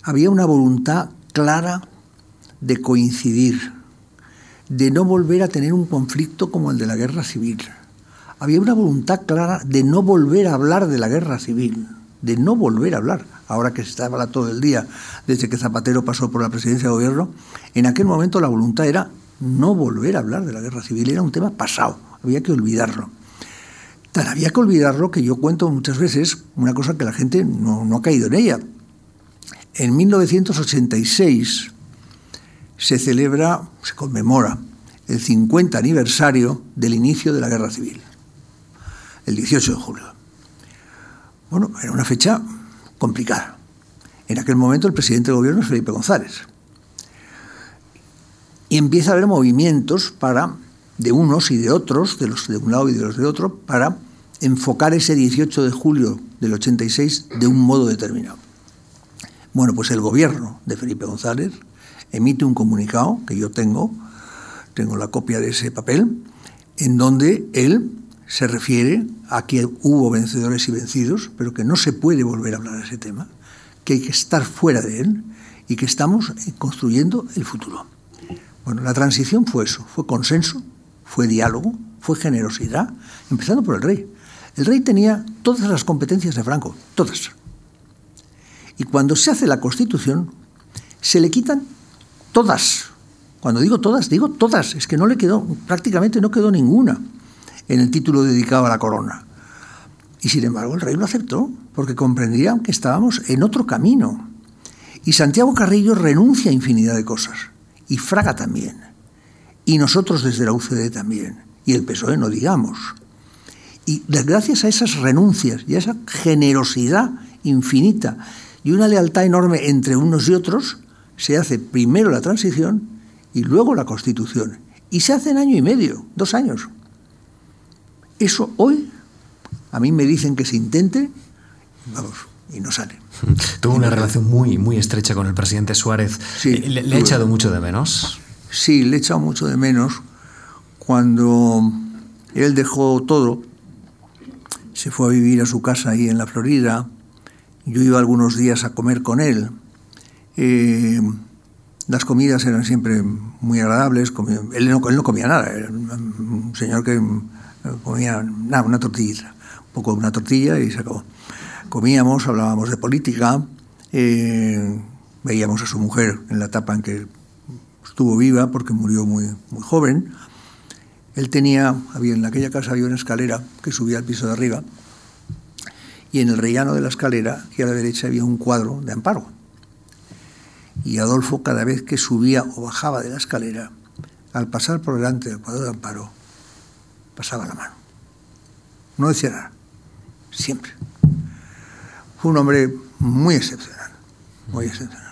Speaker 3: Había una voluntad clara de coincidir, de no volver a tener un conflicto como el de la guerra civil había una voluntad clara de no volver a hablar de la guerra civil, de no volver a hablar. Ahora que se está hablando todo el día, desde que Zapatero pasó por la presidencia de gobierno, en aquel momento la voluntad era no volver a hablar de la guerra civil, era un tema pasado, había que olvidarlo. Tan había que olvidarlo que yo cuento muchas veces una cosa que la gente no, no ha caído en ella. En 1986 se celebra, se conmemora el 50 aniversario del inicio de la guerra civil el 18 de julio. Bueno, era una fecha complicada. En aquel momento el presidente del gobierno es Felipe González. Y empieza a haber movimientos para, de unos y de otros, de los de un lado y de los de otro, para enfocar ese 18 de julio del 86 de un modo determinado. Bueno, pues el gobierno de Felipe González emite un comunicado que yo tengo, tengo la copia de ese papel, en donde él se refiere a que hubo vencedores y vencidos, pero que no se puede volver a hablar de ese tema, que hay que estar fuera de él y que estamos construyendo el futuro. Bueno, la transición fue eso, fue consenso, fue diálogo, fue generosidad, empezando por el rey. El rey tenía todas las competencias de Franco, todas. Y cuando se hace la constitución, se le quitan todas. Cuando digo todas, digo todas, es que no le quedó, prácticamente no quedó ninguna en el título dedicado a la corona. Y sin embargo el rey lo aceptó, porque comprendía que estábamos en otro camino. Y Santiago Carrillo renuncia a infinidad de cosas, y Fraga también, y nosotros desde la UCD también, y el PSOE no digamos. Y gracias a esas renuncias y a esa generosidad infinita y una lealtad enorme entre unos y otros, se hace primero la transición y luego la constitución. Y se hace en año y medio, dos años Eso hoy, a mí me dicen que se intente, vamos, y no sale.
Speaker 2: Tuvo una relación muy, muy estrecha con el presidente Suárez.
Speaker 3: Sí,
Speaker 2: Eh, ¿Le, le ha echado mucho de menos?
Speaker 3: Sí, le he echado mucho de menos cuando él dejó todo, se fue a vivir a su casa ahí en la Florida, yo iba algunos días a comer con él. Eh, las comidas eran siempre muy agradables, comía- él, no, él no comía nada, era un señor que eh, comía nada, una tortillita, un poco de una tortilla y se acabó. Comíamos, hablábamos de política, eh, veíamos a su mujer en la etapa en que estuvo viva porque murió muy, muy joven. Él tenía, había en aquella casa había una escalera que subía al piso de arriba y en el rellano de la escalera, aquí a la derecha, había un cuadro de Amparo. Y Adolfo cada vez que subía o bajaba de la escalera, al pasar por delante del cuadro de Amparo, pasaba la mano. No decía nada, siempre. Fue un hombre muy excepcional, muy excepcional.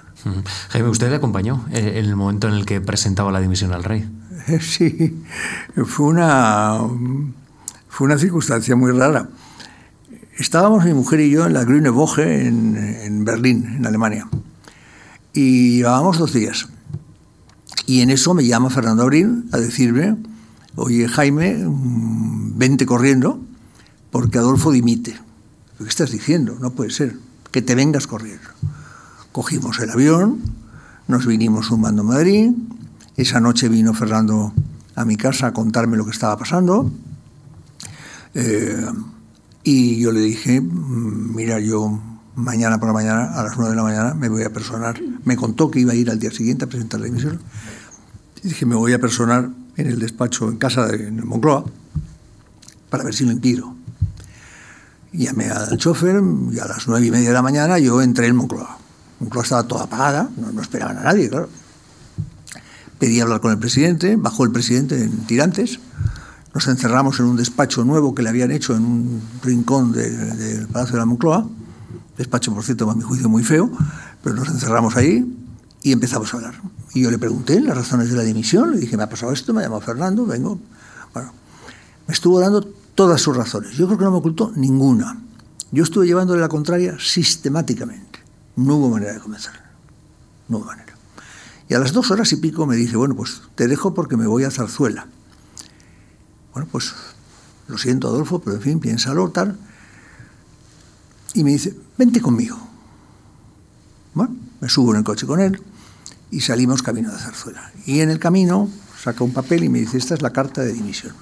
Speaker 2: Jaime, ¿usted le acompañó eh, en el momento en el que presentaba la dimisión al rey?
Speaker 3: Sí, fue una, fue una circunstancia muy rara. Estábamos mi mujer y yo en la Grüne Woche en, en Berlín, en Alemania, y llevábamos dos días. Y en eso me llama Fernando Abril a decirme, oye Jaime, mm, vente corriendo porque Adolfo dimite. ¿Qué estás diciendo? No puede ser. Que te vengas corriendo. Cogimos el avión, nos vinimos zumbando a Madrid. Esa noche vino Fernando a mi casa a contarme lo que estaba pasando. Eh, y yo le dije, "Mm, mira, yo mañana por la mañana, a las 9 de la mañana, me voy a personar. Me contó que iba a ir al día siguiente a presentar la dimisión. Dije, me voy a personar en el despacho, en casa de en Moncloa, para ver si lo impido. Llamé al chofer y a las nueve y media de la mañana yo entré en Moncloa. Moncloa estaba toda apagada, no, no esperaban a nadie, claro. Pedí hablar con el presidente, bajó el presidente en tirantes, nos encerramos en un despacho nuevo que le habían hecho en un rincón de- del Palacio de la Moncloa, despacho, por cierto, a mi juicio muy feo, pero nos encerramos ahí y empezamos a hablar. Y yo le pregunté las razones de la dimisión, le dije, me ha pasado esto, me ha llamado Fernando, vengo. Bueno, me estuvo dando todas sus razones. Yo creo que no me ocultó ninguna. Yo estuve llevándole la contraria sistemáticamente. No hubo manera de convencerle. No hubo manera. Y a las dos horas y pico me dice, bueno, pues te dejo porque me voy a Zarzuela. Bueno, pues lo siento, Adolfo, pero en fin, piénsalo, tal. Y me dice, vente conmigo. Bueno, me subo en el coche con él y salimos camino de Zarzuela. Y en el camino saca un papel y me dice, esta es la carta de dimisión.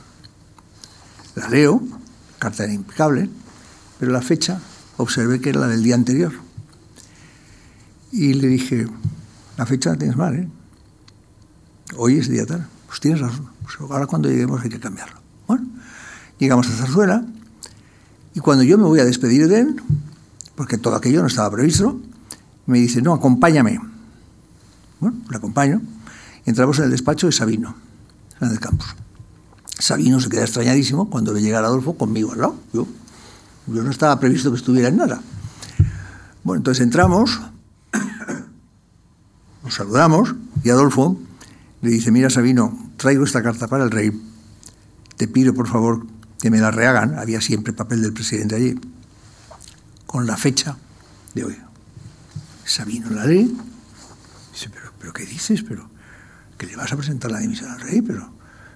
Speaker 3: La leo, carta era impecable, pero la fecha observé que era la del día anterior. Y le dije, la fecha la tienes mal, ¿eh? Hoy es día tal. Pues tienes razón. Pues ahora cuando lleguemos hay que cambiarlo. Bueno, llegamos a Zarzuela y cuando yo me voy a despedir de él, porque todo aquello no estaba previsto, me dice, no, acompáñame. Bueno, le acompaño. Entramos en el despacho de Sabino, Fernández Campos. Sabino se queda extrañadísimo cuando ve llegar Adolfo conmigo al lado. Yo, yo no estaba previsto que estuviera en nada. Bueno, entonces entramos, nos saludamos y Adolfo le dice, mira Sabino, traigo esta carta para el rey, te pido por favor que me la rehagan, había siempre papel del presidente allí, con la fecha de hoy. Sabino la lee, dice, pero, pero ¿qué dices? Pero, que le vas a presentar la dimisión al rey, pero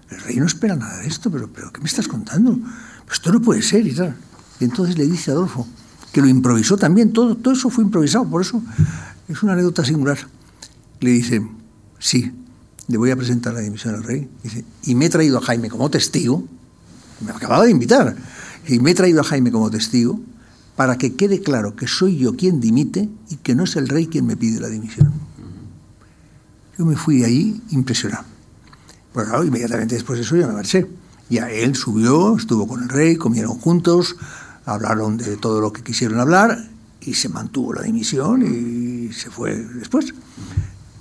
Speaker 3: el rey no espera nada de esto, pero, pero ¿qué me estás contando? Pues esto no puede ser y tal. Y entonces le dice Adolfo, que lo improvisó también, todo, todo eso fue improvisado, por eso es una anécdota singular. Le dice, sí, le voy a presentar la dimisión al rey. Y me he traído a Jaime como testigo, me acababa de invitar, y me he traído a Jaime como testigo para que quede claro que soy yo quien dimite y que no es el rey quien me pide la dimisión. Yo me fui ahí impresionado. Pues claro, inmediatamente después de eso yo me marché. Ya él subió, estuvo con el rey, comieron juntos, hablaron de todo lo que quisieron hablar y se mantuvo la dimisión y se fue después.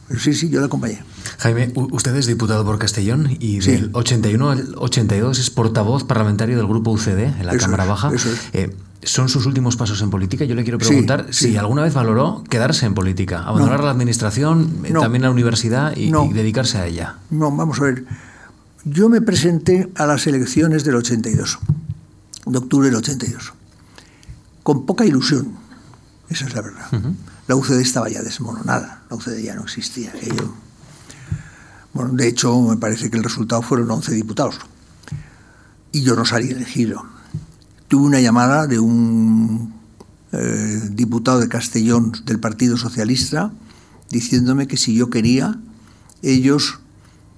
Speaker 3: Pero sí, sí, yo le acompañé.
Speaker 2: Jaime, usted es diputado por Castellón y
Speaker 3: Sí.
Speaker 2: del 81 al 82 es portavoz parlamentario del grupo UCD en la
Speaker 3: Eso
Speaker 2: Cámara
Speaker 3: es,
Speaker 2: Baja.
Speaker 3: eso es.
Speaker 2: Eh, ¿Son sus últimos pasos en política? Yo le quiero preguntar
Speaker 3: sí.
Speaker 2: si alguna vez valoró quedarse en política, abandonar
Speaker 3: No.
Speaker 2: la administración, eh,
Speaker 3: No.
Speaker 2: también la universidad y,
Speaker 3: No.
Speaker 2: y dedicarse a ella.
Speaker 3: No, vamos a ver. Yo me presenté a las elecciones del 82. de octubre del 82. Con poca ilusión, esa es la verdad. La UCD estaba ya desmoronada, la UCD ya no existía. bueno, de hecho, me parece que el resultado fueron 11 diputados. Y yo no salí elegido. Tuve una llamada de un eh, diputado de Castellón del Partido Socialista diciéndome que si yo quería, ellos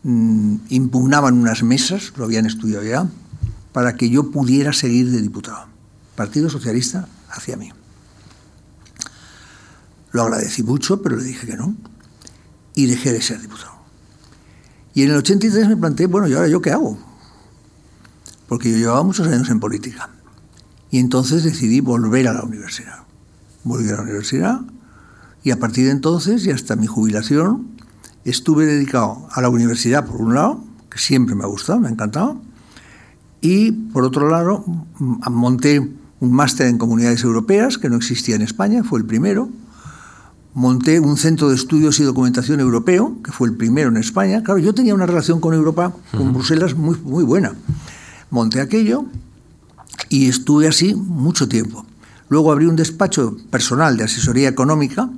Speaker 3: mm, impugnaban unas mesas, lo habían estudiado ya, para que yo pudiera seguir de diputado. Partido Socialista hacia mí. Lo agradecí mucho, pero le dije que no. Y dejé de ser diputado. Y en el 83 me planteé, bueno, ¿y ahora yo qué hago? Porque yo llevaba muchos años en política. Y entonces decidí volver a la universidad. Volví a la universidad y a partir de entonces y hasta mi jubilación estuve dedicado a la universidad por un lado, que siempre me ha gustado, me ha encantado, y por otro lado monté un máster en comunidades europeas que no existía en España, fue el primero. Monté un centro de estudios y documentación europeo, que fue el primero en España. Claro, yo tenía una relación con Europa, con Bruselas, muy, muy buena. Monté aquello y estuve así mucho tiempo. Luego abrí un despacho personal de asesoría económica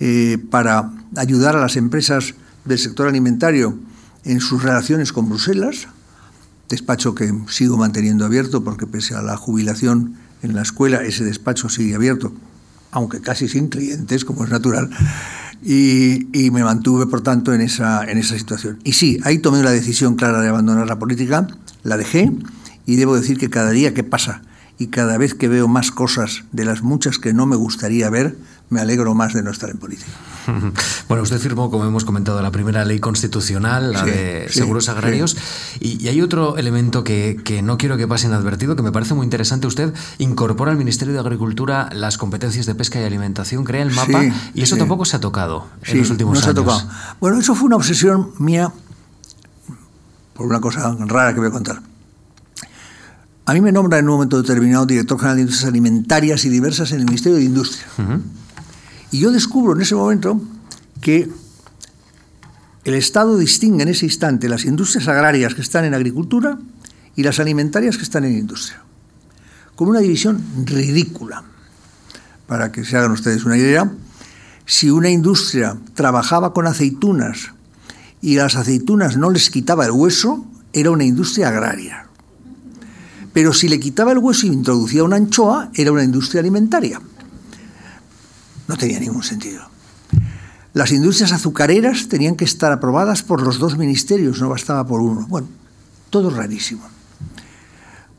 Speaker 3: eh, para ayudar a las empresas del sector alimentario en sus relaciones con Bruselas, despacho que sigo manteniendo abierto porque pese a la jubilación en la escuela ese despacho sigue abierto, aunque casi sin clientes, como es natural, y, me mantuve, por tanto, en esa, en esa situación. Y sí, ahí tomé la decisión clara de abandonar la política, la dejé, y debo decir que cada día que pasa y cada vez que veo más cosas de las muchas que no me gustaría ver, me alegro más de no estar en política.
Speaker 2: Bueno, usted firmó, como hemos comentado, la primera ley constitucional, la de seguros agrarios, y, hay otro elemento que, no quiero que pase inadvertido, que me parece muy interesante. Usted incorpora al Ministerio de Agricultura las competencias de pesca y alimentación, crea el mapa, y eso tampoco se ha tocado en los últimos no Se ha tocado.
Speaker 3: Bueno, eso fue una obsesión mía por una cosa rara que voy a contar. A mí me nombra en un momento determinado director general de Industrias Alimentarias y Diversas en el Ministerio de Industria. Y yo descubro en ese momento que el Estado distingue en ese instante las industrias agrarias que están en agricultura y las alimentarias que están en industria, con una división ridícula. Para que se hagan ustedes una idea, si una industria trabajaba con aceitunas y las aceitunas no les quitaba el hueso, era una industria agraria. Pero si le quitaba el hueso y introducía una anchoa, era una industria alimentaria. No tenía ningún sentido. Las industrias azucareras tenían que estar aprobadas por los dos ministerios, no bastaba por uno. Bueno, todo rarísimo.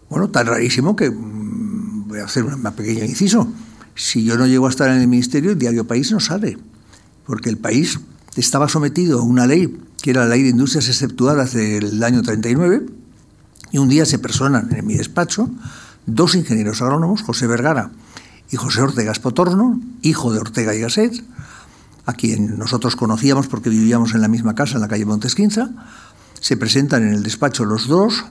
Speaker 3: Bueno, tan rarísimo que mm, voy a hacer un pequeño inciso. Si yo no llego a estar en el ministerio, el diario País no sale, porque el país estaba sometido a una ley, que era la ley de industrias exceptuadas del año 39, y un día se personan en mi despacho dos ingenieros agrónomos, José Vergara y José Ortega Espotorno, hijo de Ortega y Gasset, a quien nosotros conocíamos porque vivíamos en la misma casa en la calle Montesquinza, se presentan en el despacho los dos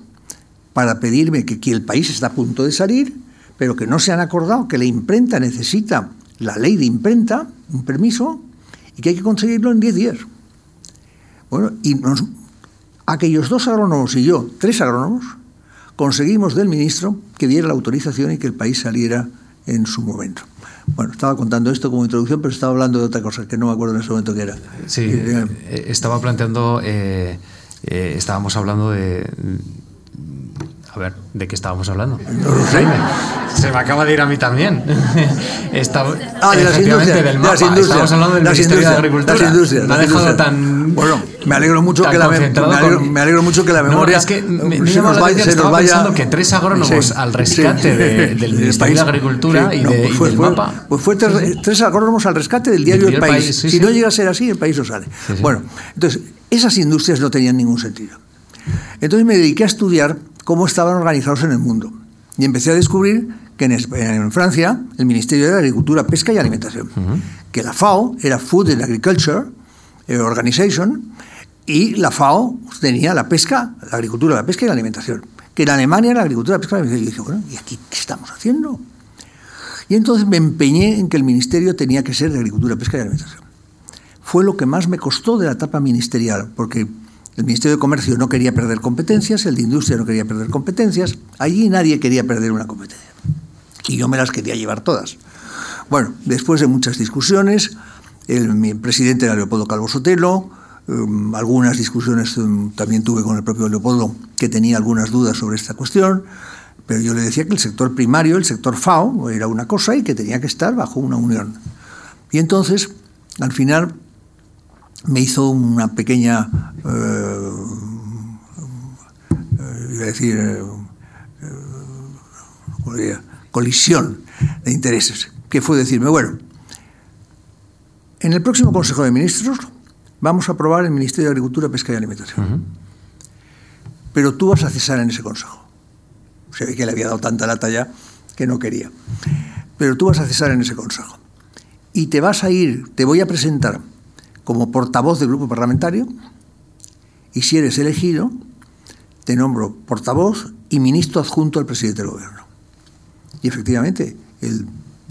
Speaker 3: para pedirme que, que el país está a punto de salir, pero que no se han acordado que la imprenta necesita la ley de imprenta, un permiso, y que hay que conseguirlo en 10 días. Bueno, y nos, aquellos dos agrónomos y yo, tres agrónomos, conseguimos del ministro que diera la autorización y que el país saliera en su momento. Bueno, estaba contando esto como introducción, pero estaba hablando de otra cosa que no me acuerdo en ese momento qué era.
Speaker 2: Sí, eh, eh, estaba planteando, eh, estábamos hablando de... A ver, ¿de qué estábamos hablando?
Speaker 3: No lo sé.
Speaker 2: Se me acaba de ir a mí también.
Speaker 3: ah, de las industrias.
Speaker 2: Del mapa. Estamos hablando del Ministerio de Agricultura.
Speaker 3: Las industrias,
Speaker 2: me ha dejado tan.
Speaker 3: Bueno, me alegro mucho, que la, me, alegro, me alegro mucho que la memoria.
Speaker 2: No, es que me, me se nos vaya, se nos vaya. pensando que tres agrónomos sí, al rescate sí, de, del Ministerio de Agricultura sí, y, de, pues fue, y del
Speaker 3: fue,
Speaker 2: mapa.
Speaker 3: Pues fue tres, tres, agrónomos al rescate del diario El País. país si no llega a ser así, el país no sale. Bueno, entonces, esas industrias no tenían ningún sentido. Entonces me dediqué a estudiar cómo estaban organizados en el mundo. Y empecé a descubrir que en, Francia el Ministerio de Agricultura, Pesca y Alimentación, que la FAO era Food and Agriculture eh, Organization y la FAO tenía la pesca, la agricultura, la pesca y la alimentación, que en Alemania la agricultura, la pesca y la alimentación. Y dije, bueno, ¿y aquí qué estamos haciendo? Y entonces me empeñé en que el ministerio tenía que ser de agricultura, pesca y alimentación. Fue lo que más me costó de la etapa ministerial, porque El Ministerio de Comercio no quería perder competencias, el de Industria no quería perder competencias, allí nadie quería perder una competencia. Y yo me las quería llevar todas. Bueno, después de muchas discusiones, el, presidente era Leopoldo Calvo Sotelo, um, algunas discusiones um, también tuve con el propio Leopoldo, que tenía algunas dudas sobre esta cuestión, pero yo le decía que el sector primario, el sector FAO, era una cosa y que tenía que estar bajo una unión. Y entonces, al final, me hizo una pequeña, eh, eh, iba a decir, eh, eh colisión de intereses, que fue decirme, bueno, en el próximo Consejo de Ministros vamos a aprobar el Ministerio de Agricultura, Pesca y Alimentación. Uh -huh. Pero tú vas a cesar en ese Consejo. Se ve que le había dado tanta lata ya que no quería. Pero tú vas a cesar en ese Consejo. Y te vas a ir, te voy a presentar como portavoz del grupo parlamentario y si eres elegido, te nombro portavoz y ministro adjunto al presidente del gobierno. Y efectivamente, el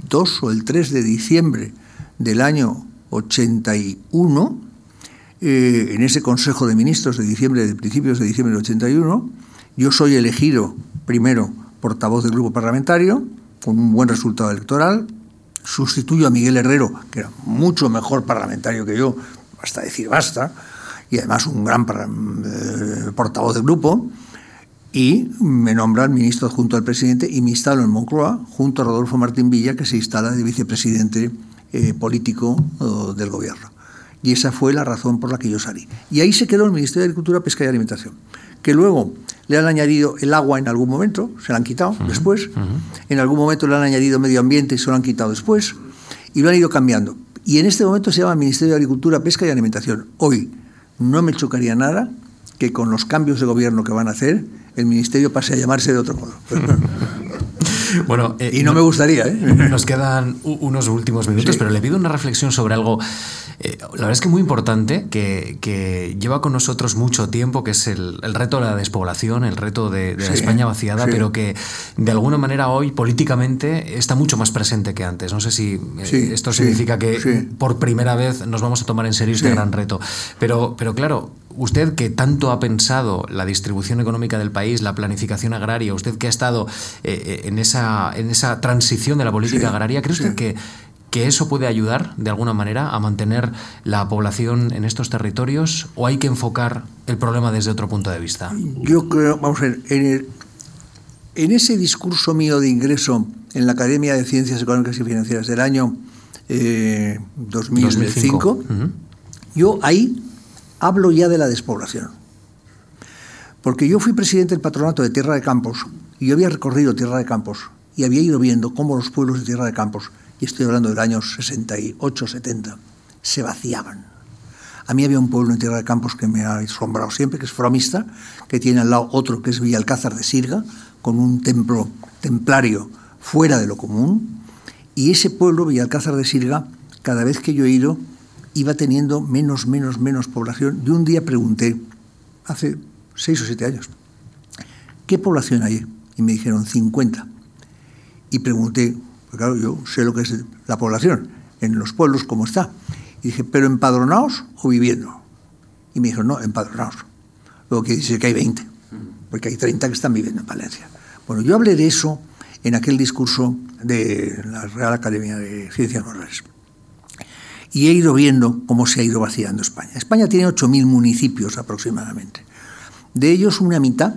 Speaker 3: 2 o el 3 de diciembre del año 81, eh, en ese Consejo de Ministros de diciembre, de principios de diciembre del 81, yo soy elegido primero portavoz del grupo parlamentario, con un buen resultado electoral, sustituyo a Miguel Herrero, que era mucho mejor parlamentario que yo, basta decir basta, y además un gran eh, portavoz del grupo, y me nombran ministro adjunto al presidente y me instalo en Moncloa junto a Rodolfo Martín Villa, que se instala de vicepresidente eh, político oh, del gobierno. Y esa fue la razón por la que yo salí. Y ahí se quedó el Ministerio de Agricultura, Pesca y Alimentación, que luego le han añadido el agua en algún momento, se lo han quitado uh -huh, después, uh -huh. en algún momento le han añadido medio ambiente y se lo han quitado después, y lo han ido cambiando. Y en este momento se llama Ministerio de Agricultura, Pesca y Alimentación. Hoy no me chocaría nada que con los cambios de gobierno que van a hacer, el ministerio pase a llamarse de otro modo.
Speaker 2: Bueno,
Speaker 3: eh, y no me gustaría. ¿eh?
Speaker 2: Nos quedan unos últimos minutos, sí. pero le pido una reflexión sobre algo, eh, la verdad es que muy importante, que, que, lleva con nosotros mucho tiempo, que es el, el reto de la despoblación, el reto de, de sí, la España vaciada, sí. pero que de alguna manera hoy políticamente está mucho más presente que antes. No sé si eh, esto significa que por primera vez nos vamos a tomar en serio este gran reto. Pero, pero claro, usted que tanto ha pensado la distribución económica del país, la planificación agraria, usted que ha estado eh, en, esa, en esa transición de la política sí, agraria, ¿cree usted que, que eso puede ayudar de alguna manera a mantener la población en estos territorios o hay que enfocar el problema desde otro punto de vista?
Speaker 3: Yo creo, vamos a ver, en, el, en ese discurso mío de ingreso en la Academia de Ciencias Económicas y Financieras del año eh, 2005, 2005. Uh -huh. yo ahí hablo ya de la despoblación. Porque yo fui presidente del patronato de Tierra de Campos y yo había recorrido Tierra de Campos y había ido viendo cómo los pueblos de Tierra de Campos, y estoy hablando del año 68, 70, se vaciaban. A mí había un pueblo en Tierra de Campos que me ha asombrado siempre, que es Fromista, que tiene al lado otro que es Villalcázar de Sirga, con un templo templario fuera de lo común. Y ese pueblo, Villalcázar de Sirga, cada vez que yo he ido, iba teniendo menos, menos, menos población. Y un día pregunté, hace seis o siete años, ¿qué población hay? Y me dijeron 50. Y pregunté, pues claro, yo sé lo que es la población, en los pueblos cómo está. Y dije, ¿pero empadronados o viviendo? Y me dijeron, no, empadronados. Luego que dice que hay 20, porque hay 30 que están viviendo en Valencia. Bueno, yo hablé de eso en aquel discurso de la Real Academia de Ciencias Morales y he ido viendo cómo se ha ido vaciando España. España tiene 8.000 municipios aproximadamente. De ellos una mitad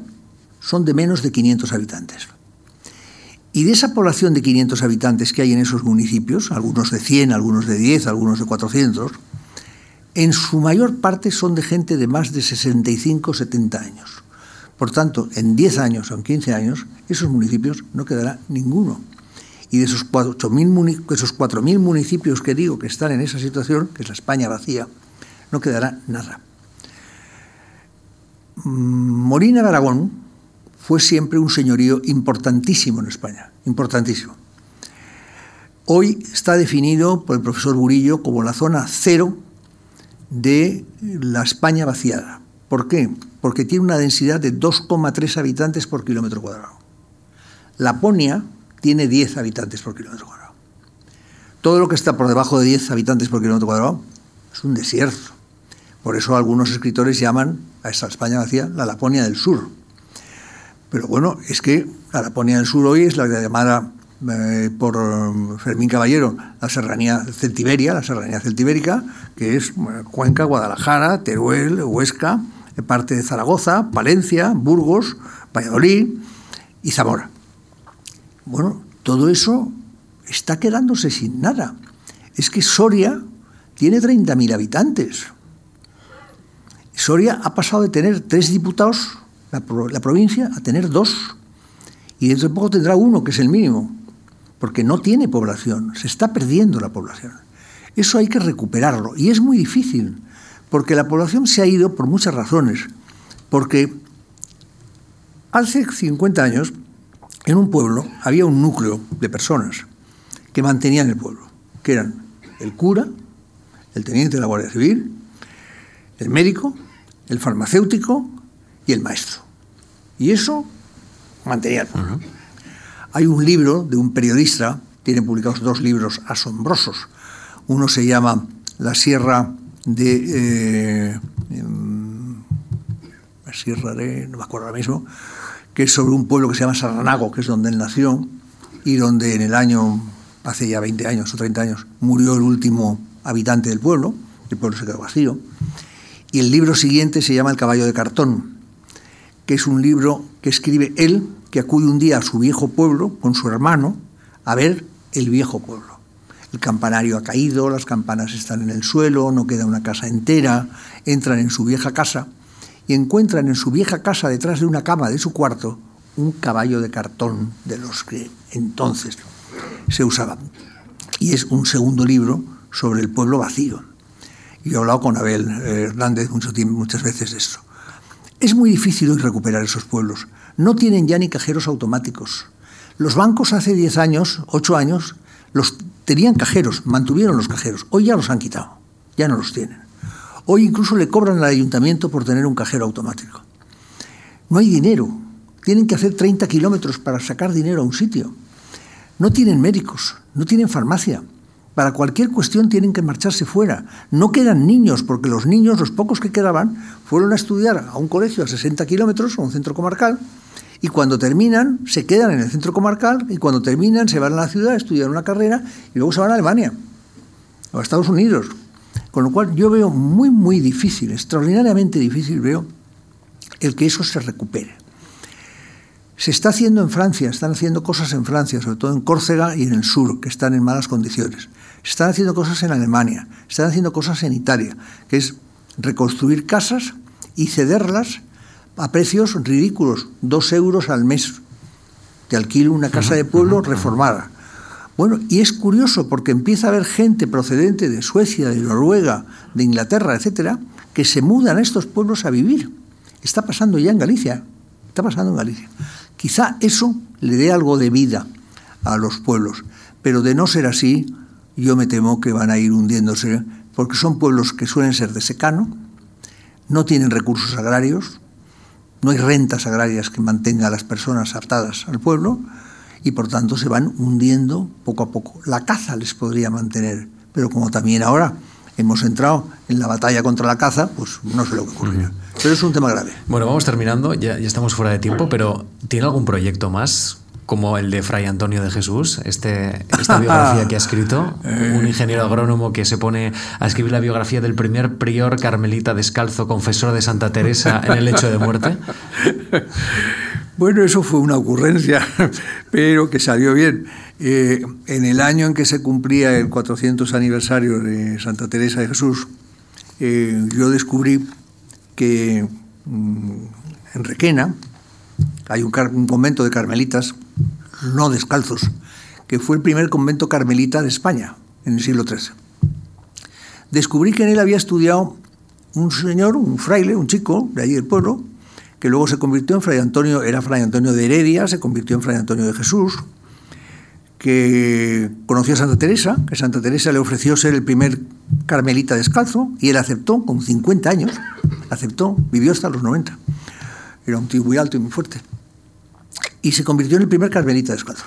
Speaker 3: son de menos de 500 habitantes. Y de esa población de 500 habitantes que hay en esos municipios, algunos de 100, algunos de 10, algunos de 400, en su mayor parte son de gente de más de 65, 70 años. Por tanto, en 10 años o en 15 años, esos municipios no quedará ninguno y de esos 4.000 municipios que digo que están en esa situación, que es la España vacía, no quedará nada. Mm, Molina de Aragón fue siempre un señorío importantísimo en España, importantísimo. Hoy está definido por el profesor Burillo como la zona cero de la España vaciada. ¿Por qué? Porque tiene una densidad de 2,3 habitantes por kilómetro cuadrado. Laponia, tiene 10 habitantes por kilómetro cuadrado. Todo lo que está por debajo de 10 habitantes por kilómetro cuadrado es un desierto. Por eso algunos escritores llaman A esta España hacía la Laponia del Sur. Pero bueno, es que la Laponia del Sur hoy es la llamada eh, por um, Fermín Caballero la serranía celtiberia, la serranía celtibérica, que es Cuenca, Guadalajara, Teruel, Huesca, eh, parte de Zaragoza, Palencia, Burgos, Valladolid y Zamora. Bueno, todo eso está quedándose sin nada. Es que Soria tiene 30.000 habitantes. Soria ha pasado de tener tres diputados, la, la, provincia, a tener dos. Y dentro de poco tendrá uno, que es el mínimo, porque no tiene población, se está perdiendo la población. Eso hay que recuperarlo. Y es muy difícil, porque la población se ha ido por muchas razones. Porque hace 50 años, en un pueblo, había un núcleo de personas que mantenían el pueblo, que eran el cura, el teniente de la Guardia Civil, el médico, el farmacéutico y el maestro. Y eso mantenía el pueblo. Hay un libro de un periodista, tiene publicados dos libros asombrosos. Uno se llama La Sierra de... Eh, em, la Sierra de... no me acuerdo ahora mismo, que es sobre un pueblo que se llama Sarranago, que es donde él nació, y donde en el año, hace ya 20 años o 30 años, murió el último habitante del pueblo, el pueblo se quedó vacío. Y el libro siguiente se llama El caballo de cartón, que es un libro que escribe él, que acude un día a su viejo pueblo con su hermano a ver el viejo pueblo. El campanario ha caído, las campanas están en el suelo, no queda una casa entera, entran en su vieja casa y encuentran en su vieja casa, detrás de una cama de su cuarto, un caballo de cartón de los que entonces se usaban. Y es un segundo libro sobre el pueblo vacío. Y he hablado con Abel Hernández mucho tiempo, muchas veces de esto. Es muy difícil hoy recuperar esos pueblos. No tienen ya ni cajeros automáticos. Los bancos hace 10 años, 8 años, los tenían cajeros, mantuvieron los cajeros. Hoy ya los han quitado, ya no los tienen. Hoy incluso le cobran al ayuntamiento por tener un cajero automático. No hay dinero. Tienen que hacer 30 kilómetros para sacar dinero a un sitio. No tienen médicos, no tienen farmacia. Para cualquier cuestión tienen que marcharse fuera. No quedan niños, porque los niños, los pocos que quedaban, fueron a estudiar a un colegio a 60 kilómetros, a un centro comarcal, y cuando terminan, se quedan en el centro comarcal, y cuando terminan, se van a la ciudad a estudiar una carrera, y luego se van a Alemania o a Estados Unidos. Con lo cual yo veo muy, muy difícil, extraordinariamente difícil veo el que eso se recupere. Se está haciendo en Francia, están haciendo cosas en Francia, sobre todo en Córcega y en el sur, que están en malas condiciones. Se están haciendo cosas en Alemania, se están haciendo cosas en Italia, que es reconstruir casas y cederlas a precios ridículos, dos euros al mes. Te alquilo una casa de pueblo reformada. Bueno, y es curioso porque empieza a haber gente procedente de Suecia, de Noruega, de Inglaterra, etcétera, que se mudan a estos pueblos a vivir. Está pasando ya en Galicia. Está pasando en Galicia. Quizá eso le dé algo de vida a los pueblos, pero de no ser así, yo me temo que van a ir hundiéndose, porque son pueblos que suelen ser de secano, no tienen recursos agrarios, no hay rentas agrarias que mantengan a las personas atadas al pueblo, y por tanto se van hundiendo poco a poco. La caza les podría mantener, pero como también ahora hemos entrado en la batalla contra la caza, pues no sé lo que ocurrirá. Pero es un tema grave.
Speaker 2: Bueno, vamos terminando, ya, ya estamos fuera de tiempo, pero ¿tiene algún proyecto más como el de Fray Antonio de Jesús, este, esta biografía que ha escrito, un ingeniero agrónomo que se pone a escribir la biografía del primer prior carmelita descalzo, confesor de Santa Teresa en el hecho de muerte?
Speaker 3: Bueno, eso fue una ocurrencia, pero que salió bien. Eh, en el año en que se cumplía el 400 aniversario de Santa Teresa de Jesús, eh, yo descubrí que mm, en Requena hay un, convento de carmelitas, no descalzos, que fue el primer convento carmelita de España en el siglo XIII. Descubrí que en él había estudiado un señor, un fraile, un chico de allí del pueblo, que luego se convirtió en Fray Antonio, era Fray Antonio de Heredia, se convirtió en Fray Antonio de Jesús, que conoció a Santa Teresa, que Santa Teresa le ofreció ser el primer carmelita descalzo, y él aceptó con 50 años, aceptó, vivió hasta los 90. Era un tío muy alto y muy fuerte. Y se convirtió en el primer carmelita descalzo.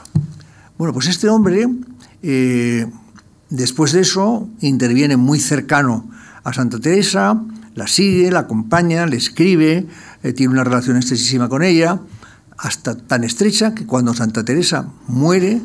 Speaker 3: Bueno, pues este hombre, eh, después de eso, interviene muy cercano a Santa Teresa, la sigue, la acompaña, le escribe, eh, tiene una relación estrechísima con ella, hasta tan estrecha que cuando Santa Teresa muere,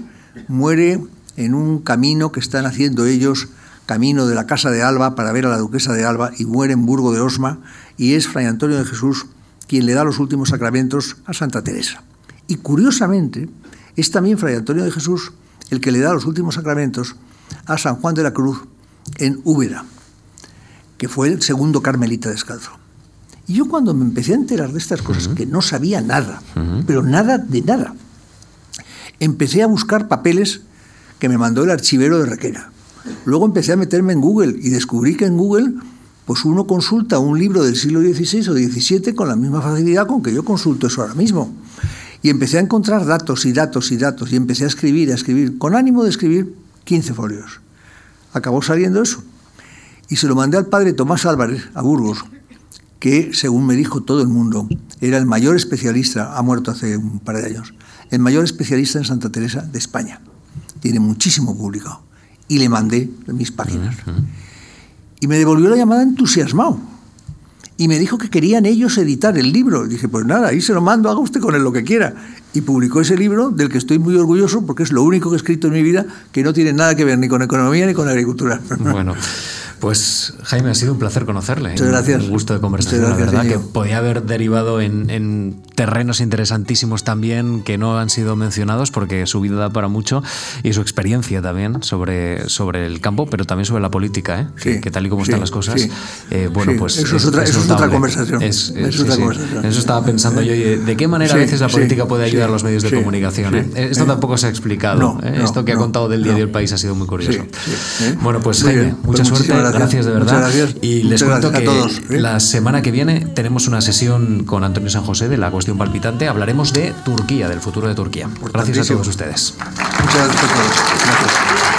Speaker 3: muere en un camino que están haciendo ellos, camino de la casa de Alba para ver a la duquesa de Alba, y muere en Burgo de Osma, y es Fray Antonio de Jesús quien le da los últimos sacramentos a Santa Teresa. Y curiosamente, es también Fray Antonio de Jesús el que le da los últimos sacramentos a San Juan de la Cruz en Úbeda, que fue el segundo carmelita descalzo. Y yo cuando me empecé a enterar de estas cosas, que no sabía nada, pero nada de nada, empecé a buscar papeles que me mandó el archivero de Requena. Luego empecé a meterme en Google y descubrí que en Google pues uno consulta un libro del siglo XVI o XVII con la misma facilidad con que yo consulto eso ahora mismo. Y empecé a encontrar datos y datos y datos y empecé a escribir, a escribir, con ánimo de escribir 15 folios. Acabó saliendo eso. Y se lo mandé al padre Tomás Álvarez, a Burgos, que, según me dijo todo el mundo, era el mayor especialista, ha muerto hace un par de años, el mayor especialista en Santa Teresa de España. Tiene muchísimo publicado. Y le mandé mis páginas. Y me devolvió la llamada entusiasmado. Y me dijo que querían ellos editar el libro. dije, pues nada, ahí se lo mando, haga usted con él lo que quiera. Y publicó ese libro, del que estoy muy orgulloso, porque es lo único que he escrito en mi vida que no tiene nada que ver ni con economía ni con agricultura.
Speaker 2: Bueno. Pues Jaime, ha sido un placer conocerle.
Speaker 3: Muchas gracias.
Speaker 2: Un gusto de conversación, la verdad, que podía haber derivado en, terrenos interesantísimos también que no han sido mencionados porque su vida da para mucho y su experiencia también sobre, sobre el campo, pero también sobre la política, ¿eh? que, tal y como están las cosas, eh, bueno, pues...
Speaker 3: Eso es, otra, conversación. eso
Speaker 2: estaba pensando yo, ¿de qué manera a veces la política puede ayudar los medios de comunicación? ¿eh? Esto tampoco se ha explicado. Esto que ha contado del diario El País ha sido muy curioso. Bueno, pues Jaime, mucha pues suerte gracias. de verdad. Y les cuento que ¿eh? la semana que viene tenemos una sesión con Antonio San José de la cuestión palpitante. Hablaremos de Turquía, del futuro de Turquía. Gracias a todos ustedes.
Speaker 3: Muchas gracias a todos.